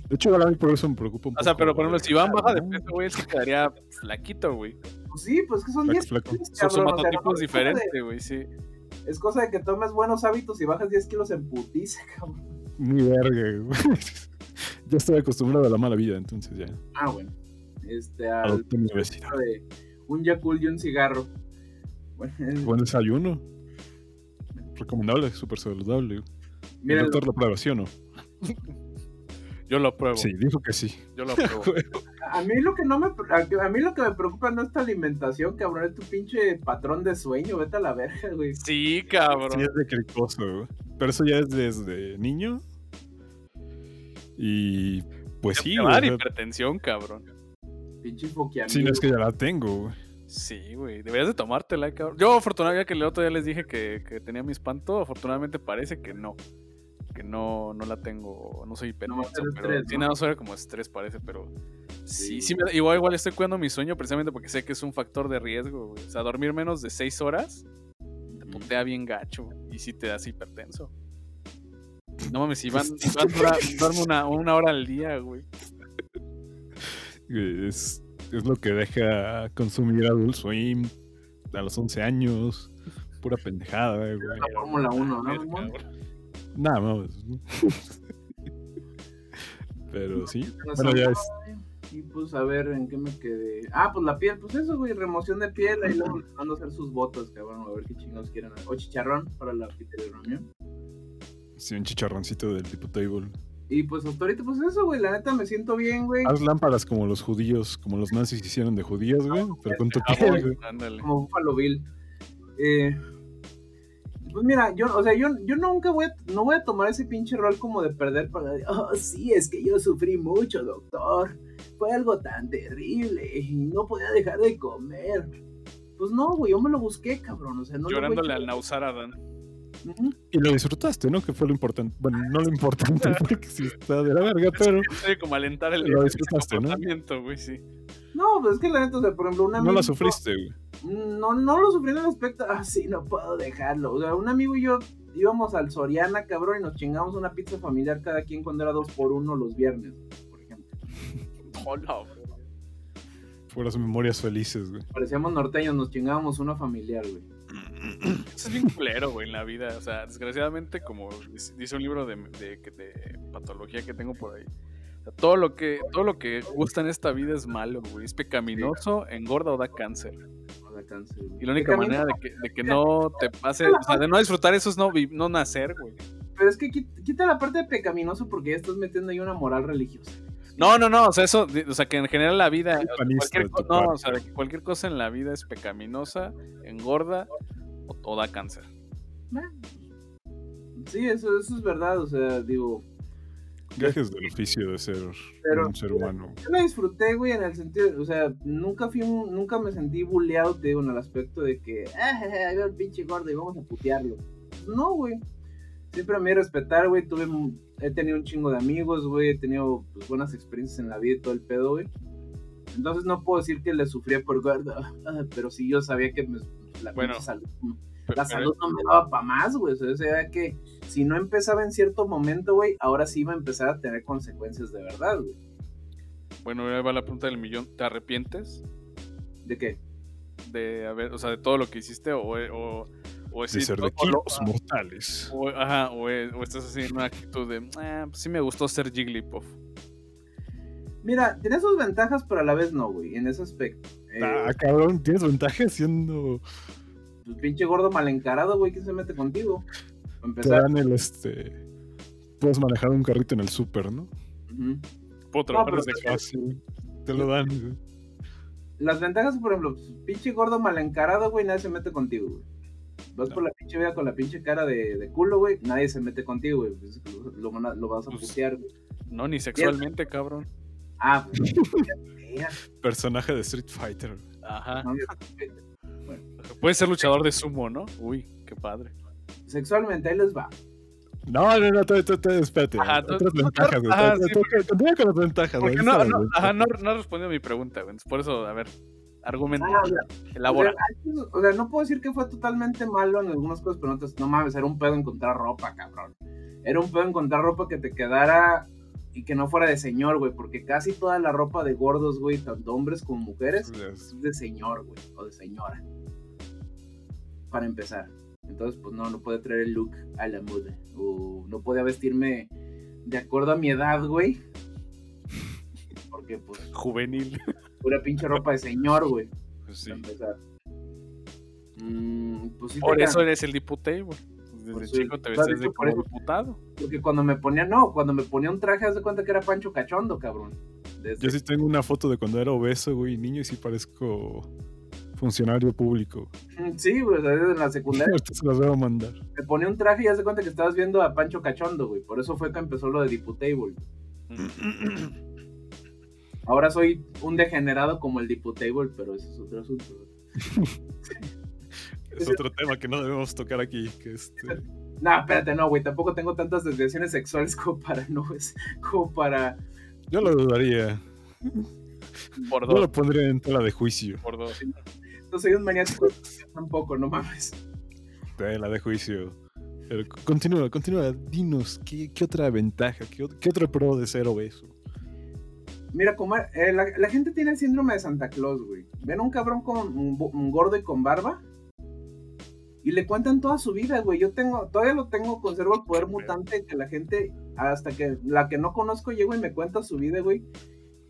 De hecho, ahora a mí por eso me preocupa un O sea, poco, pero por ejemplo, si Iván baja de peso, güey, sí quedaría flaquito, güey. Pues sí, pues que son Flaco, 10 flaco. kilos, Su cabrón, o sea, somatotipo no es es cosa de- diferente, güey, sí. Es cosa de que tomes buenos hábitos y bajas 10 kilos en putiza, cabrón. Ni verga, güey. ya estoy acostumbrado a la mala vida, entonces ya. Ah, bueno. Este, al obesidad. de un Yakult y un cigarro. Bueno, es- Buen desayuno. Recomendable, súper saludable. miren, ¿El doctor lo prueba, sí o no? Yo lo apruebo. Sí, dijo que sí. Yo lo apruebo. a mí lo que no me a, a mí lo que me preocupa no es tu alimentación, cabrón, es tu pinche patrón de sueño, vete a la verga, güey. Sí, cabrón. Sí, es de cricoso, güey. Pero eso ya es desde niño. Y pues sí, va a dar güey. hipertensión, cabrón. Pinche foquiamigo. Sí, no es que ya la tengo, güey. Sí, güey. Deberías de tomártela, cabrón. Yo, afortunadamente, que el otro día les dije que, que tenía mi espanto, afortunadamente parece que no. Que no, no la tengo, no soy hipertenso, es pero estrés, sí, ¿no? nada, suena como estrés parece, pero sí, Sí. sí, me da- igual, igual estoy cuidando mi sueño precisamente porque sé que es un factor de riesgo, güey. O sea, dormir menos de seis horas te puntea bien gacho y sí te das hipertenso. No mames, Iván dura- duerme una, una hora al día, güey. Es, es lo que deja consumir Adult Swim a los 11 años. Pura pendejada, güey. La Fórmula 1, ¿no. Nada más. Pero sí. No Bueno, ya no, es. Y pues a ver en qué me quedé. Ah, pues la piel, pues eso, güey, remoción de piel, ahí luego les mando a hacer sus botas, cabrón, a ver qué chingados quieren. O chicharrón para la reunión. Sí, un chicharroncito del tipo table. Y pues hasta ahorita, pues eso, güey, la neta me siento bien, güey. Haz lámparas como los judíos, como los nazis hicieron de judías, güey. Pero con tu Ah, piel, güey, como Buffalo Bill. Eh, pues mira, yo, o sea, yo, yo nunca voy a, no voy a tomar ese pinche rol como de perder para, oh, sí, es que yo sufrí mucho, doctor. Fue algo tan terrible y no podía dejar de comer. Pues no, güey, yo me lo busqué, cabrón, o sea, no Llorándole al nausar a. Ujú. Y lo disfrutaste, ¿no? Que fue lo importante. Bueno, no lo importante porque sí está de la verga, pero Sí, como alentar el Lo disfrutaste, güey, sí. No, pues es que la neta, o sea, por ejemplo, un amigo... no la sufriste, güey. No, no lo sufrí en el aspecto, ah, sí, no puedo dejarlo. O sea, un amigo y yo íbamos al Soriana, cabrón, y nos chingamos una pizza familiar cada quien cuando era dos por uno los viernes, por ejemplo. Hola, güey. Fueras memorias felices, güey. Parecíamos norteños, nos chingábamos una familiar, güey. Eso es bien culero, güey, en la vida. O sea, desgraciadamente, como dice un libro de, de patología que tengo por ahí. Sea, todo lo que todo lo que gusta en esta vida es malo, güey. Es pecaminoso, engorda o da cáncer. O sea, cáncer, güey. Y la única manera de que, de que no te pase, o sea, de no disfrutar eso es no, no nacer, güey. Pero es que quit- quita la parte de pecaminoso porque ya estás metiendo ahí una moral religiosa. No, no, no, o sea, eso, o sea, que en general la vida, cualquier, no, o sea, cualquier cosa en la vida es pecaminosa, engorda o, o da cáncer. Sí, eso, eso es verdad, o sea, digo, Gajes del oficio de ser Pero- un ser humano. yo la disfruté, güey, en el sentido, o sea, nunca fui, un- nunca me sentí bulleado, te digo, en el aspecto de que, ah, ahí va el pinche gordo y vamos a putearlo. No, güey. Siempre me respetar, güey, tuve, he tenido un chingo de amigos, güey, he tenido pues, buenas experiencias en la vida y todo el pedo, güey. Entonces no puedo decir que le sufría por gordo, pero sí yo sabía que me- la Bueno, pinche salud, la salud no me daba para más, güey. O sea, que si no empezaba en cierto momento, güey, ahora sí iba a empezar a tener consecuencias de verdad, güey. Bueno, ahí va la pregunta del millón. ¿Te arrepientes ¿De qué? de haber, o sea, de todo lo que hiciste o, o, o De ser o- de o kilos mortales. o- ajá, o, eh, o estás así en una actitud de, ah, pues sí me gustó ser Jigglypuff. Mira, tiene sus ventajas, pero a la vez no, güey, en ese aspecto. Eh, Ah, cabrón, tienes ventaja siendo. Pues, pinche gordo mal encarado, güey, ¿quién se mete contigo? Para Te empezar. dan el este. Puedes manejar un carrito en el súper, ¿no? Ujú. Puedo trabajar pero- desde casa. Fácil. Te lo dan. güey. Las ventajas, por ejemplo, pues, pinche gordo mal encarado, güey, nadie se mete contigo, güey. Vas No. por la pinche vida con la pinche cara de, de culo, güey, nadie se mete contigo, güey. pues, lo, vas a Pues- putear, güey. No, ni sexualmente, cabrón. Ah, pues. ya, Personaje de Street Fighter. Ajá. no, Puedes ser luchador de sumo, ¿no? Uy, qué padre. Sexualmente, ahí les va. No, no, no, tú, tú, tú, espérate. Ajá, tú- otras ventajas, Continúa con las ventajas, güey. Porque no, no, ajá, no, no has respondido a mi pregunta, güey. Por eso, a ver, argumenta, Ah, o sea, elabora. O sea, o sea, no puedo decir que fue totalmente malo en algunas cosas, pero no, no mames, era un pedo encontrar ropa, cabrón. Era un pedo encontrar ropa que te quedara y que no fuera de señor, güey, porque casi toda la ropa de gordos, güey, tanto hombres como mujeres, Es- es de señor, güey, o de señora. Para empezar. Entonces, pues no, no puede traer el look a la moda. O no podía vestirme de acuerdo a mi edad, güey. Porque, pues, Juvenil. pura pinche ropa de señor, güey. Pues sí. Para empezar. Mm, pues sí Por eso eres el diputado, güey. Desde Pues sí, chico te vestías de por como eso. diputado. Porque cuando me ponía, no, cuando me ponía un traje, haz de cuenta que era Pancho Cachondo, cabrón. Desde- Yo sí tengo una foto de cuando era obeso, güey, niño, y sí parezco funcionario público. Sí, güey, desde la secundaria Ahorita se las voy a mandar. me ponía un traje y haz de cuenta que estabas viendo a Pancho Cachondo, güey. Por eso fue que empezó lo de Diputable. Ahora soy un degenerado como el Diputable, pero ese es otro asunto. güey. Es otro tema que no debemos tocar aquí. Que este... No, espérate, no, güey. Tampoco tengo tantas desviaciones sexuales como para, no, es como para. Yo lo dudaría. Por Yo dos. lo pondría en tela de juicio. Por dos. No soy un maniático tampoco, no mames. Tela de juicio. Pero continúa, continúa. Dinos, ¿qué, qué otra ventaja? ¿Qué, qué otro pro de ser obeso? Mira, como eh, la, la gente tiene el síndrome de Santa Claus, güey. Ven a un cabrón con un, gordo y con barba y le cuentan toda su vida, güey. Yo tengo, todavía lo tengo, conservo el poder mutante que la gente, hasta que la que no conozco, llego y me cuenta su vida, güey.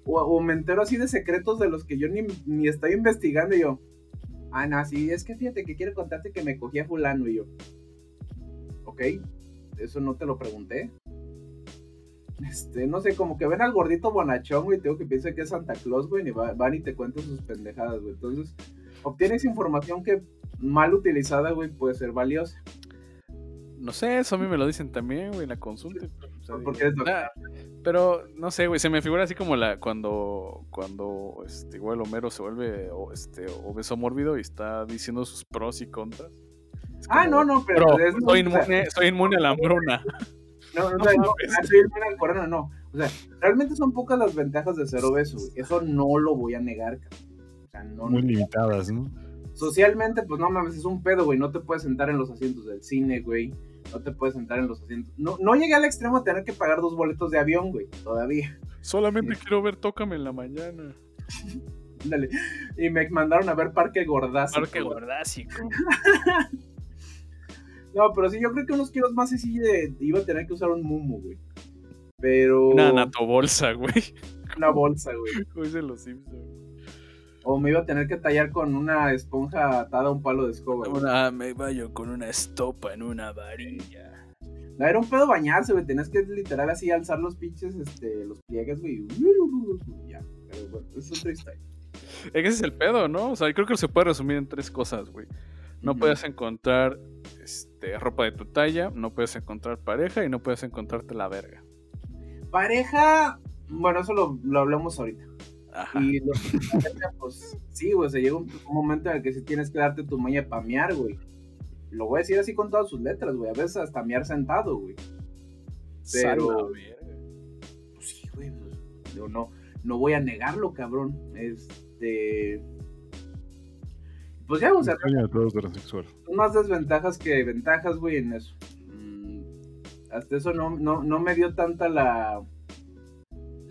O, o me entero así de secretos de los que yo ni, ni estoy investigando y yo. Ah, no, sí, es que fíjate que quiero contarte que me cogí a fulano y yo. Ok, eso no te lo pregunté. Este, no sé, como que ven al gordito bonachón, güey, tengo que piensa que es Santa Claus, güey, y va- van y te cuentan sus pendejadas, güey. Entonces, obtienes información que mal utilizada, güey, puede ser valiosa. No sé, eso a mí me lo dicen también, güey, en la consulta. Sea, Porque eres doctor. Pero no sé, güey, se me figura así como la cuando cuando este igual Homero se vuelve o, este obeso mórbido y está diciendo sus pros y contras. Es Ah, como, no, no, pero "Bro, es- soy o sea, inmune, soy inmune a la hambruna. No, no, No no, no, soy inmune al corona, no. O sea, realmente son pocas las ventajas de ser obeso, güey. Eso no lo voy a negar, cabrón. O sea, no, Muy no. limitadas, ¿no? Socialmente, pues no mames, es un pedo, güey. No te puedes sentar en los asientos del cine, güey. No te puedes sentar en los asientos. No, no llegué al extremo de tener que pagar dos boletos de avión, güey. Todavía. Solamente quiero ver Tócame en la mañana. Dale. Y me mandaron a ver Parque Gordazo. Parque gordásico. No, pero sí, yo creo que unos kilos más y sí eh, iba a tener que usar un mumu, güey. Pero. Una natobolsa, güey. una bolsa, güey. Como dicen los Simpsons. O me iba a tener que tallar con una esponja atada a un palo de escoba. Una, me vaya con una estopa en una varilla. No, era un pedo bañarse, güey. Tenías que literal así alzar los pinches, este, los pliegues, güey. Ya, pero bueno, es otra historia. Es que ese es el pedo, ¿no? O sea, creo que se puede resumir en tres cosas, güey. No Ujú. puedes encontrar este, ropa de tu talla, no puedes encontrar pareja y no puedes encontrarte la verga. Pareja, bueno, eso lo, lo hablamos ahorita. Ajá. Y lo pues sí, güey, se llega un, un momento en el que sí tienes que darte tu maña para mear, güey. Lo voy a decir así con todas sus letras, güey. A veces hasta mear sentado, güey. Pero-. Pues sí, güey, pues, yo no. No voy a negarlo, cabrón. Este. Pues ya, o sea, son más desventajas que ventajas, güey, en eso. Mm, Hasta eso no, no, no me dio tanta la,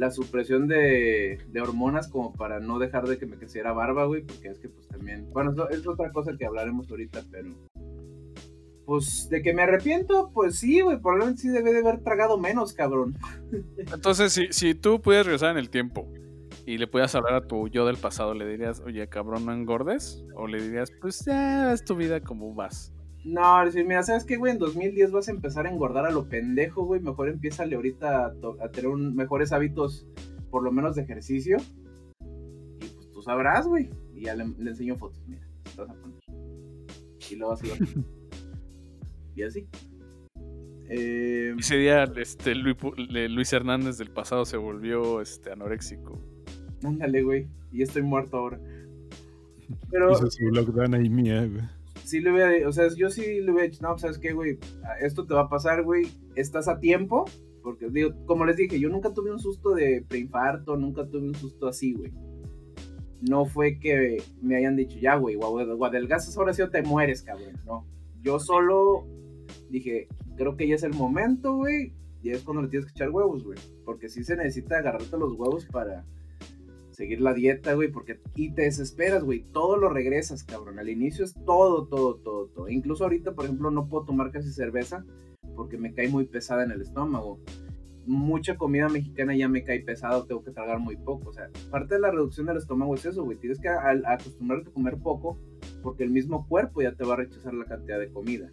la supresión de, hormonas como para no dejar de que me creciera barba, güey, porque es que pues también, bueno, es otra cosa que hablaremos ahorita, pero pues de que me arrepiento, pues sí, güey, probablemente sí debe de haber tragado menos, cabrón. Entonces, si, si tú pudieras regresar en el tiempo y le pudieras hablar a tu yo del pasado, ¿le dirías, oye, cabrón, no engordes? ¿O le dirías, pues ya, es tu vida como vas? No, decir, mira, ¿sabes qué, güey? En 2010 vas a empezar a engordar a lo pendejo, güey. Mejor empiézale ahorita a, a tener un- mejores hábitos, por lo menos de ejercicio. Y pues tú sabrás, güey. Y ya le, le enseño fotos, mira. Te vas a poner. Y luego así va. y así. Eh, Ese día este, Luis Hernández del pasado se volvió este, anoréxico. ándale, güey. Y estoy muerto ahora. Pero Hizo su lockdown ahí mía, güey. Sí le hubiera, o sea, yo sí le hubiera dicho, no, ¿sabes qué, güey? Esto te va a pasar, güey. Estás a tiempo. Porque, digo, como les dije, yo nunca tuve un susto de preinfarto, nunca tuve un susto así, güey. No fue que me hayan dicho, ya, güey, guau- guadelgazas, ahora sí o te mueres, cabrón. No. Yo solo dije, creo que ya es el momento, güey. Y es cuando le tienes que echar huevos, güey. Porque sí se necesita agarrarte los huevos para seguir la dieta, güey, porque y te desesperas, güey, todo lo regresas, cabrón. Al inicio es todo, todo, todo, todo. Incluso ahorita, por ejemplo, no puedo tomar casi cerveza porque me cae muy pesada en el estómago. Mucha comida mexicana ya me cae pesado, tengo que tragar muy poco. O sea, parte de la reducción del estómago es eso, güey. Tienes que a- a- acostumbrarte a comer poco porque el mismo cuerpo ya te va a rechazar la cantidad de comida.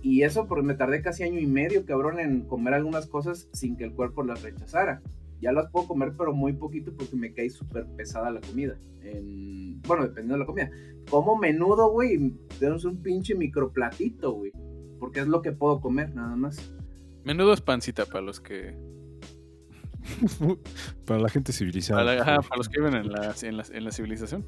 Y eso porque me tardé casi año y medio, cabrón, en comer algunas cosas sin que el cuerpo las rechazara. Ya las puedo comer, pero muy poquito porque me cae súper pesada la comida. En- Bueno, dependiendo de la comida. Como menudo, güey, tenemos un pinche microplatito, güey. Porque es lo que puedo comer, nada más. Menudo es pancita para los que. Para la gente civilizada. Para, la- ajá, por para los que viven en la, en la, en la civilización.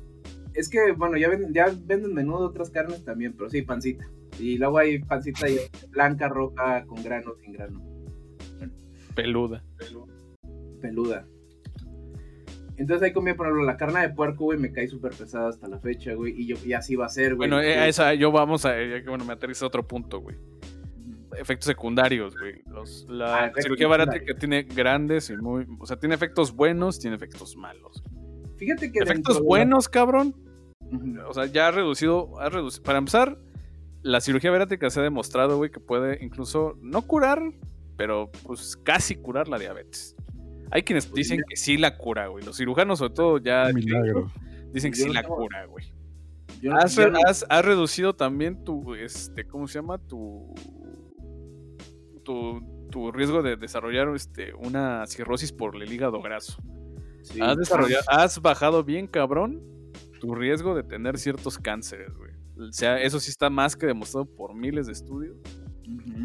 Es que, bueno, ya, ven- ya venden menudo otras carnes también, pero sí, pancita. Y luego hay pancita blanca, roja, con grano, sin grano. Peluda. peluda. Entonces ahí comía, por ejemplo, la carne de puerco, güey, me cae súper pesada hasta la fecha, güey. Y yo, y así va a ser, güey. Bueno, eh, esa, yo vamos a. ya que, Bueno, me aterriza otro punto, güey. Efectos secundarios, güey. Los- Ah, la efectos cirugía bariátrica secundarios. tiene grandes y muy. O sea, tiene efectos buenos, tiene efectos malos. Fíjate que. Efectos dentro buenos, cabrón. O sea, ya ha reducido, ha reducido. Para empezar, la cirugía bariátrica se ha demostrado, güey, que puede incluso no curar, pero pues casi curar la diabetes. Hay quienes dicen que sí la cura, güey. Los cirujanos, sobre todo, ya milagro. dicen que sí la cura, güey. Yo, Has, yo re- no- has- has reducido también tu, este, ¿cómo se llama? Tu, tu, tu riesgo de desarrollar este, una cirrosis por el hígado graso. sí, Has, desarrollado- has bajado bien, cabrón, tu riesgo de tener ciertos cánceres, güey. O sea, eso sí está más que demostrado por miles de estudios.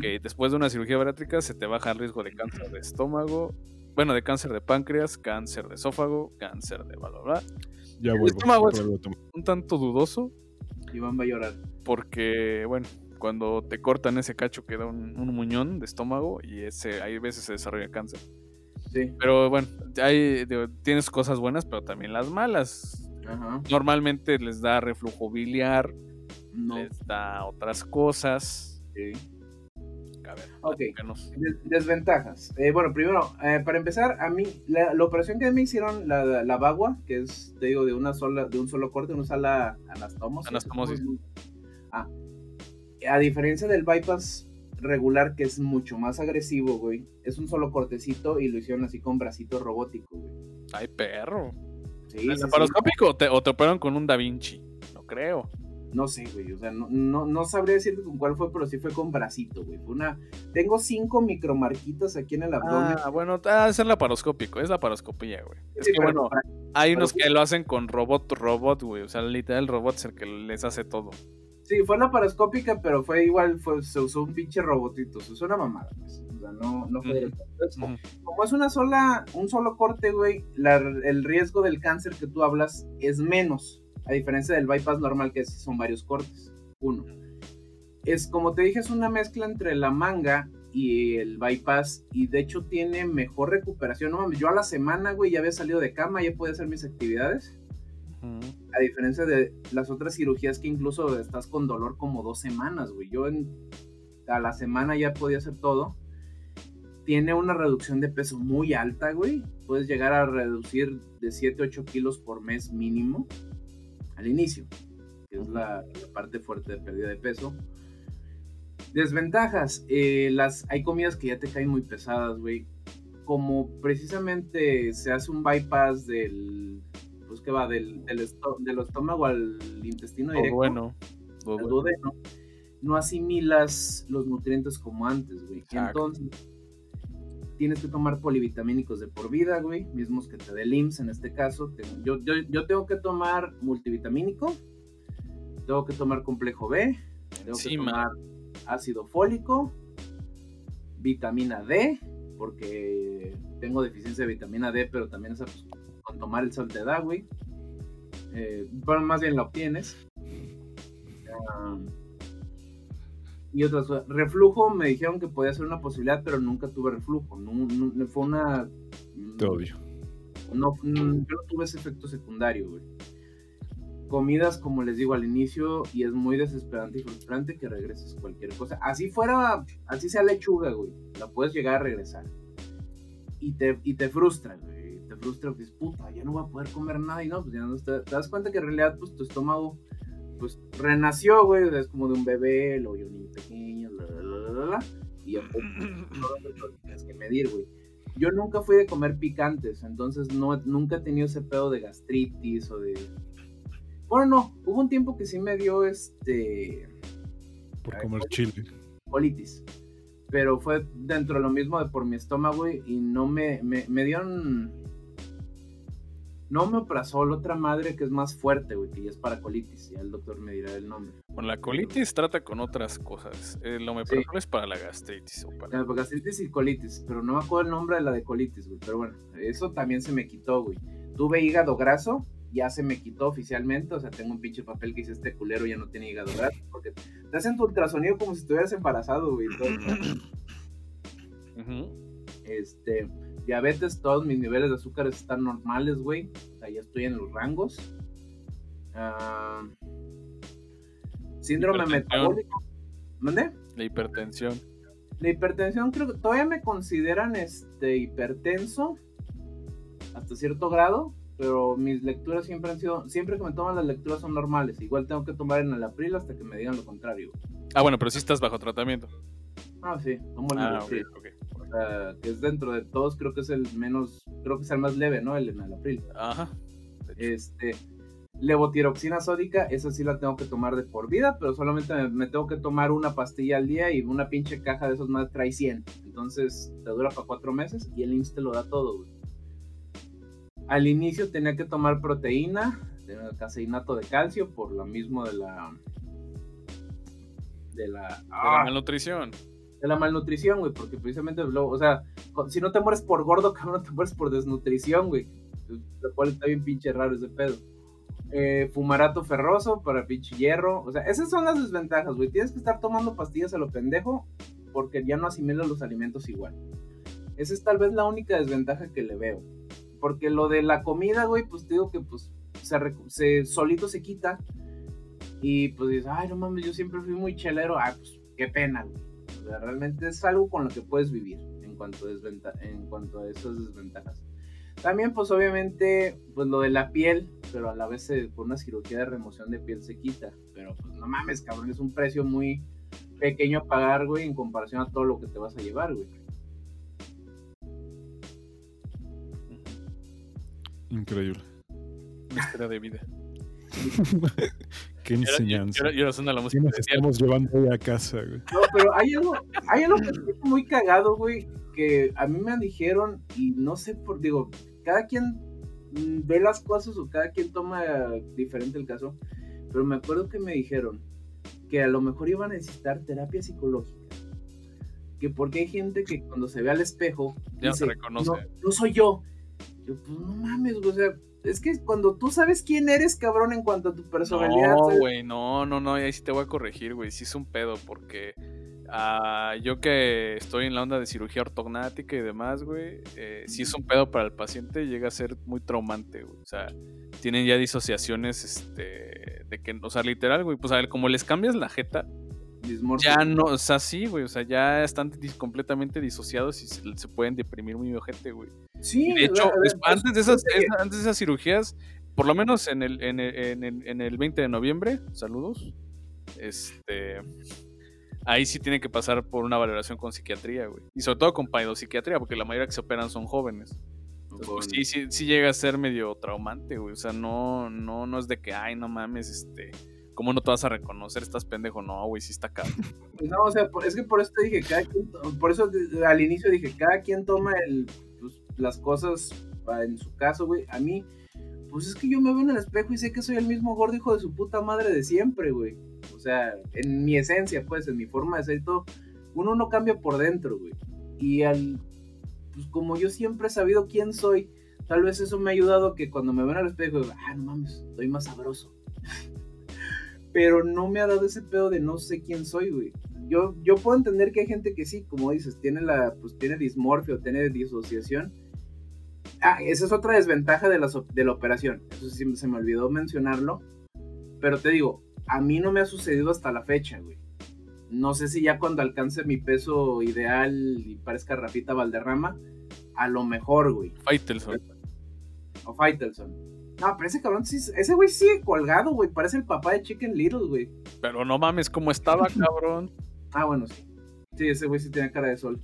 Que después de una cirugía bariátrica se te baja el riesgo de cáncer de estómago, bueno, de cáncer de páncreas, cáncer de esófago, cáncer de bla, bla, bla. Ya El vuelvo. estómago es-. Un tanto dudoso, Iván va a llorar. porque, bueno, cuando te cortan ese cacho queda un, un muñón de estómago y ese, hay veces se desarrolla cáncer. Sí. Pero bueno, hay, digo, tienes cosas buenas, pero también las malas. Ajá. Normalmente les da reflujo biliar, No. les da otras cosas. Sí. A ver, Ok. Desventajas. Eh, bueno, primero, eh, para empezar, a mí, la, la operación que me hicieron, la, la bagua, que es, te digo, de una sola, de un solo corte, una sola anastomosis. Anastomosis. Ah. A diferencia del bypass regular, que es mucho más agresivo, güey, es un solo cortecito y lo hicieron así con bracito robótico, güey. Ay, perro. Sí, sí, ¿El sí. laparoscópico o te, o te operaron con un Da Vinci? No creo. No sé, güey, o sea, no, no, no sabría decirte con cuál fue, pero sí fue con bracito, güey. Fue una... Tengo cinco micromarquitas aquí en el abdomen. Ah, bueno, ah, es el laparoscópico, es laparoscopía, güey. Es Sí, que bueno, hay unos que lo hacen con robot, robot, güey. O sea, literal, el robot es el que les hace todo. Sí, fue laparoscópica, pero fue igual, fue, se usó un pinche robotito, se usó una mamada, pues. O sea, no, no fue directo. Entonces. Como es una sola, un solo corte, güey, la- el riesgo del cáncer que tú hablas es menos, a diferencia del bypass normal, que son varios cortes. Uno. Es como te dije, es una mezcla entre la manga y el bypass. Y de hecho tiene mejor recuperación. No mames, yo a la semana, güey, ya había salido de cama, ya podía hacer mis actividades. A diferencia de las otras cirugías que incluso estás con dolor como dos semanas, güey. Yo en, a la semana ya podía hacer todo. Tiene una reducción de peso muy alta, güey. Puedes llegar a reducir de 7, 8 kilos por mes mínimo al inicio, que es la, la parte fuerte de pérdida de peso. Desventajas, eh, las, hay comidas que ya te caen muy pesadas, güey. Como precisamente se hace un bypass del, pues que va, del, del, estómago al intestino directo. bueno. Al duodeno, no asimilas los nutrientes como antes, güey. Entonces, tienes que tomar polivitamínicos de por vida, güey. Mismos que te dé IMSS en este caso. yo, yo, yo tengo que tomar multivitamínico, tengo que tomar complejo B, tengo que tomar ácido fólico, vitamina D, porque tengo deficiencia de vitamina D, pero también esa, pues, con tomar el sol te da, güey. Eh, bueno, más bien la obtienes. Y otras reflujo me dijeron que podía ser una posibilidad, pero nunca tuve reflujo. No, fue una. Te odio. No, yo no tuve ese efecto secundario, güey comidas, como les digo al inicio, y es muy desesperante y frustrante que regreses cualquier cosa. Así fuera, así sea lechuga, güey, la puedes llegar a regresar. Y te, y te frustra, güey. Te frustra, dices, puta, ya no voy a poder comer nada. Y no, pues ya no te, das cuenta que en realidad, pues tu estómago, pues renació, güey. Es como de un bebé, lo oyó niño pequeño, la, la, la, la, Y ya, pues, no lo tienes que medir, güey. Yo nunca fui de comer picantes, entonces no, nunca he tenido ese pedo de gastritis o de bueno, no, hubo un tiempo que sí me dio este. Por comer chile. Colitis. Pero fue dentro de lo mismo de por mi estómago y no me, me, me dieron. No me oprazó la otra madre que es más fuerte, güey, que ya es para colitis. Ya el doctor me dirá el nombre. Bueno, la colitis trata con otras cosas. El omeprazol es para la gastritis. O para... La gastritis y colitis, pero no me acuerdo el nombre de la de colitis, güey. Pero bueno, eso también se me quitó, güey. Tuve hígado graso ya se me quitó oficialmente, o sea, tengo un pinche papel que dice este culero ya no tiene hígado graso, porque te hacen tu ultrasonido como si estuvieras embarazado, güey. Este, diabetes, todos mis niveles de azúcares están normales, güey, o sea, ya estoy en los rangos. Ah, síndrome metabólico. ¿Mande? La hipertensión. La hipertensión creo que todavía me consideran este hipertenso hasta cierto grado, pero mis lecturas siempre han sido, siempre que me toman las lecturas son normales. Igual tengo que tomar en el april hasta que me digan lo contrario. Ah, bueno, pero sí estás bajo tratamiento. Ah, sí, tomo el ah, O sea, que es dentro de todos, creo que es el menos, creo que es el más leve, ¿no? El en el april. Ajá. Este, levotiroxina sódica, esa sí la tengo que tomar de por vida, pero solamente me, tengo que tomar una pastilla al día y una pinche caja de esos más trae 100. Entonces te dura para cuatro meses y el IMSS te lo da todo, güey. Al inicio tenía que tomar proteína, caseinato de calcio, por lo mismo de la. De la, de la malnutrición. De la malnutrición, güey, porque precisamente, o sea, si no te mueres por gordo, cabrón, te mueres por desnutrición, güey. Lo cual está bien pinche raro ese pedo. Eh, fumarato ferroso para pinche hierro. O sea, esas son las desventajas, güey. Tienes que estar tomando pastillas a lo pendejo porque ya no asimilas los alimentos igual. Esa es tal vez la única desventaja que le veo. Porque lo de la comida, güey, pues digo que pues se, solito se quita. Y pues dices, ay, no mames, yo siempre fui muy chelero. Ah, pues qué pena, güey. O sea, realmente es algo con lo que puedes vivir en cuanto, a en cuanto a esas desventajas. También, pues obviamente, pues lo de la piel, pero a la vez con una cirugía de remoción de piel se quita. Pero pues no mames, cabrón, es un precio muy pequeño a pagar, güey, en comparación a todo lo que te vas a llevar, güey. Increíble. Una historia de vida. Qué enseñanza. Yo, yo, la música. nos estamos llevando hoy a casa, güey? No, pero hay algo, hay algo que es muy cagado, güey, que a mí me dijeron y no sé por, digo, cada quien ve las cosas o cada quien toma diferente el caso, pero me acuerdo que me dijeron que a lo mejor iban a necesitar terapia psicológica. Que porque hay gente que cuando se ve al espejo ya se reconoce. No, no soy yo, yo, pues no mames, güey. O sea, es que cuando tú sabes quién eres, cabrón, en cuanto a tu personalidad. No, güey, no, no, no. Ahí sí te voy a corregir, güey. Sí es un pedo, porque Ah, yo que estoy en la onda de cirugía ortognática y demás, güey, eh, si es un pedo para el paciente, llega a ser muy traumante, güey. O sea, tienen ya disociaciones, este, de que, o sea, literal, güey, pues a ver, como les cambias la jeta. Ya no, o sea, sí, güey, o sea, ya están dis- completamente disociados y se, se pueden deprimir muy ojete, güey. Sí, Y de hecho, a ver, es- antes, de esas, esa- antes de esas cirugías, por lo menos en el, en el, en el, en el 20 de noviembre, saludos, este, ahí sí tiene que pasar por una valoración con psiquiatría, güey. Y sobre todo con psiquiatría, porque la mayoría que se operan son jóvenes. Entonces, pues, sí, sí, sí llega a ser medio traumante, güey. O sea, no, no, no es de que, ay, no mames, este, ¿cómo no te vas a reconocer? Estás pendejo, no, güey, sí está cabrón. Pues no, o sea, es que por eso te dije, cada quien, por eso al inicio dije, cada quien toma el, pues, las cosas ah, en su caso, güey. A mí, pues es que yo me veo en el espejo y sé que soy el mismo gordo hijo de su puta madre de siempre, güey. O sea, en mi esencia, pues, en mi forma de ser y todo, uno no cambia por dentro, güey. Y al, pues como yo siempre he sabido quién soy, tal vez eso me ha ayudado a que cuando me ven al espejo, digo, ah, no mames, estoy más sabroso. Pero no me ha dado ese pedo de no sé quién soy, güey. Yo, yo puedo entender que hay gente que sí, como dices, tiene la, pues tiene dismorfia o tiene disociación. Ah, esa es otra desventaja de la, de la operación. Eso sí se me olvidó mencionarlo. Pero te digo, a mí no me ha sucedido hasta la fecha, güey. No sé si ya cuando alcance mi peso ideal y parezca Rafita Valderrama, a lo mejor, güey. Faitelson. O Faitelson. No, pero ese cabrón sí, ese güey sigue colgado, güey. Parece el papá de Chicken Little, güey. Pero no mames, ¿cómo estaba, cabrón? Ah, bueno, sí. Sí, ese güey sí tenía cara de sol.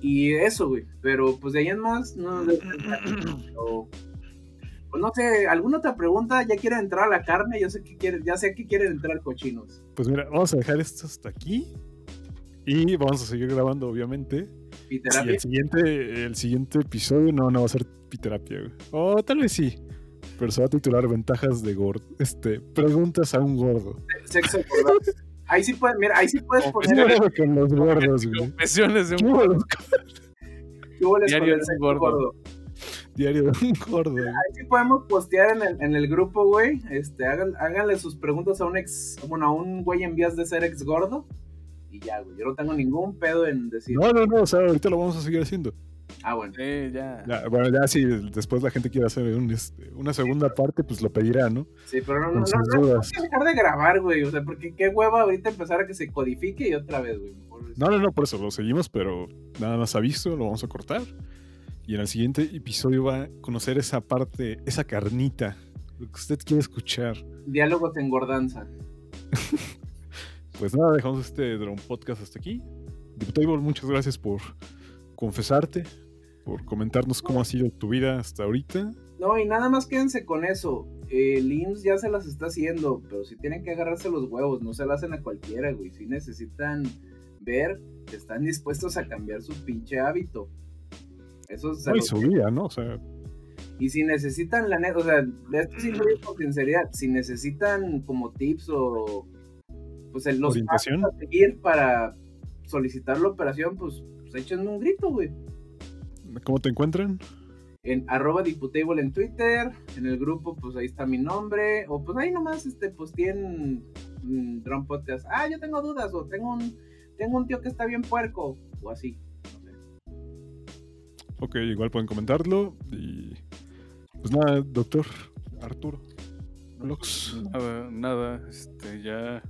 Y eso, güey. Pero pues de ahí en más, no. de- pero, pues no sé, ¿alguna otra pregunta? ¿Ya quieren entrar a la carne? Yo sé que quieren, ya sé que quieren entrar cochinos. Pues mira, vamos a dejar esto hasta aquí. Y vamos a seguir grabando, obviamente. Y Y terapia. el siguiente, el siguiente episodio no, no va a ser piterapia, güey. O tal vez sí. Pero se va a titular Ventajas de gordo. Este, preguntas a un gordo. Sexo gordo. Ahí sí puedes, mira, ahí sí puedes ¿Qué poner con los gordos, güey? Confesiones de ¿Qué un hubo ¿qué hubo les Diario de un gordo. gordo? Diario de un gordo, güey. Ahí sí podemos postear en el, en el grupo, güey. Este, hagan, háganle sus preguntas a un ex, bueno, a un güey en vías de ser ex gordo. Y ya, güey. Yo no tengo ningún pedo en decir. No, no, no, o sea, ahorita lo vamos a seguir haciendo. Ah, bueno. Sí, ya. Ya, bueno, ya si después la gente quiere hacer un, este, una segunda parte, pues lo pedirá, ¿no? Sí, pero no, no, Con no, no, no dudas. hay que dejar de grabar, güey. O sea, porque qué hueva ahorita empezar a que se codifique y otra vez, güey. No, no, no, por eso lo seguimos, pero nada más aviso, lo vamos a cortar. Y en el siguiente episodio va a conocer esa parte, esa carnita, lo que usted quiere escuchar. Diálogos en gordanza. Pues nada, dejamos este Drone Podcast hasta aquí. Diputable, muchas gracias por confesarte, por comentarnos cómo ha sido tu vida hasta ahorita. No, y nada más quédense con eso. El IMSS ya se las está haciendo, pero si tienen que agarrarse los huevos, no se las hacen a cualquiera, güey. Si necesitan ver que están dispuestos a cambiar su pinche hábito. Eso se No, y su vida, ¿no? O sea, Y si necesitan la neta, o sea, de esto sí lo digo con sinceridad, si necesitan como tips o pues el- los pasos a seguir para solicitar la operación, pues, pues échenme un grito, güey. ¿Cómo te encuentran? En arroba diputable en Twitter, en el grupo, pues ahí está mi nombre, o pues ahí nomás este posteen mm, Drone Podcast. Ah, yo tengo dudas, o tengo un, tengo un tío que está bien puerco, o así. No sé. Ok, igual pueden comentarlo. Y pues nada, doctor Arturo. Vlogs. Nada, nada, este, ya,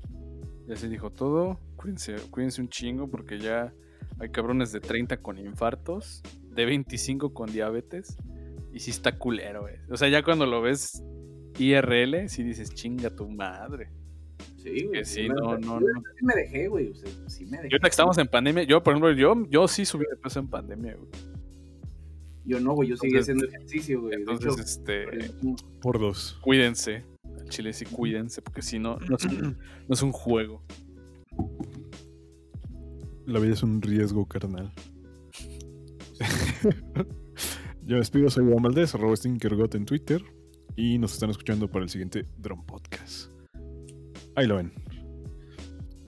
ya se dijo todo. Cuídense, cuídense un chingo porque ya hay cabrones de 30 con infartos, de 25 con diabetes. Y sí está culero, güey. O sea, ya cuando lo ves IRL, sí dices, chinga tu madre. Sí, güey. Que sí, la no, no, yo no. sí me dejé, güey, o sea, sí me dejé. ahorita que estamos en pandemia, yo, por ejemplo, yo, yo sí subí de peso en pandemia, güey. Yo no, güey, yo seguí Entonces- haciendo ejercicio, güey. Entonces, hecho, este, Por dos. cuídense. Al chile sí cuídense, porque si no, no es un, no es un juego. La vida es un riesgo carnal. Yo despido, soy Iván Valdés, arroba Stinkergot en Twitter. Y nos están escuchando para el siguiente Drone Podcast. Ahí lo ven.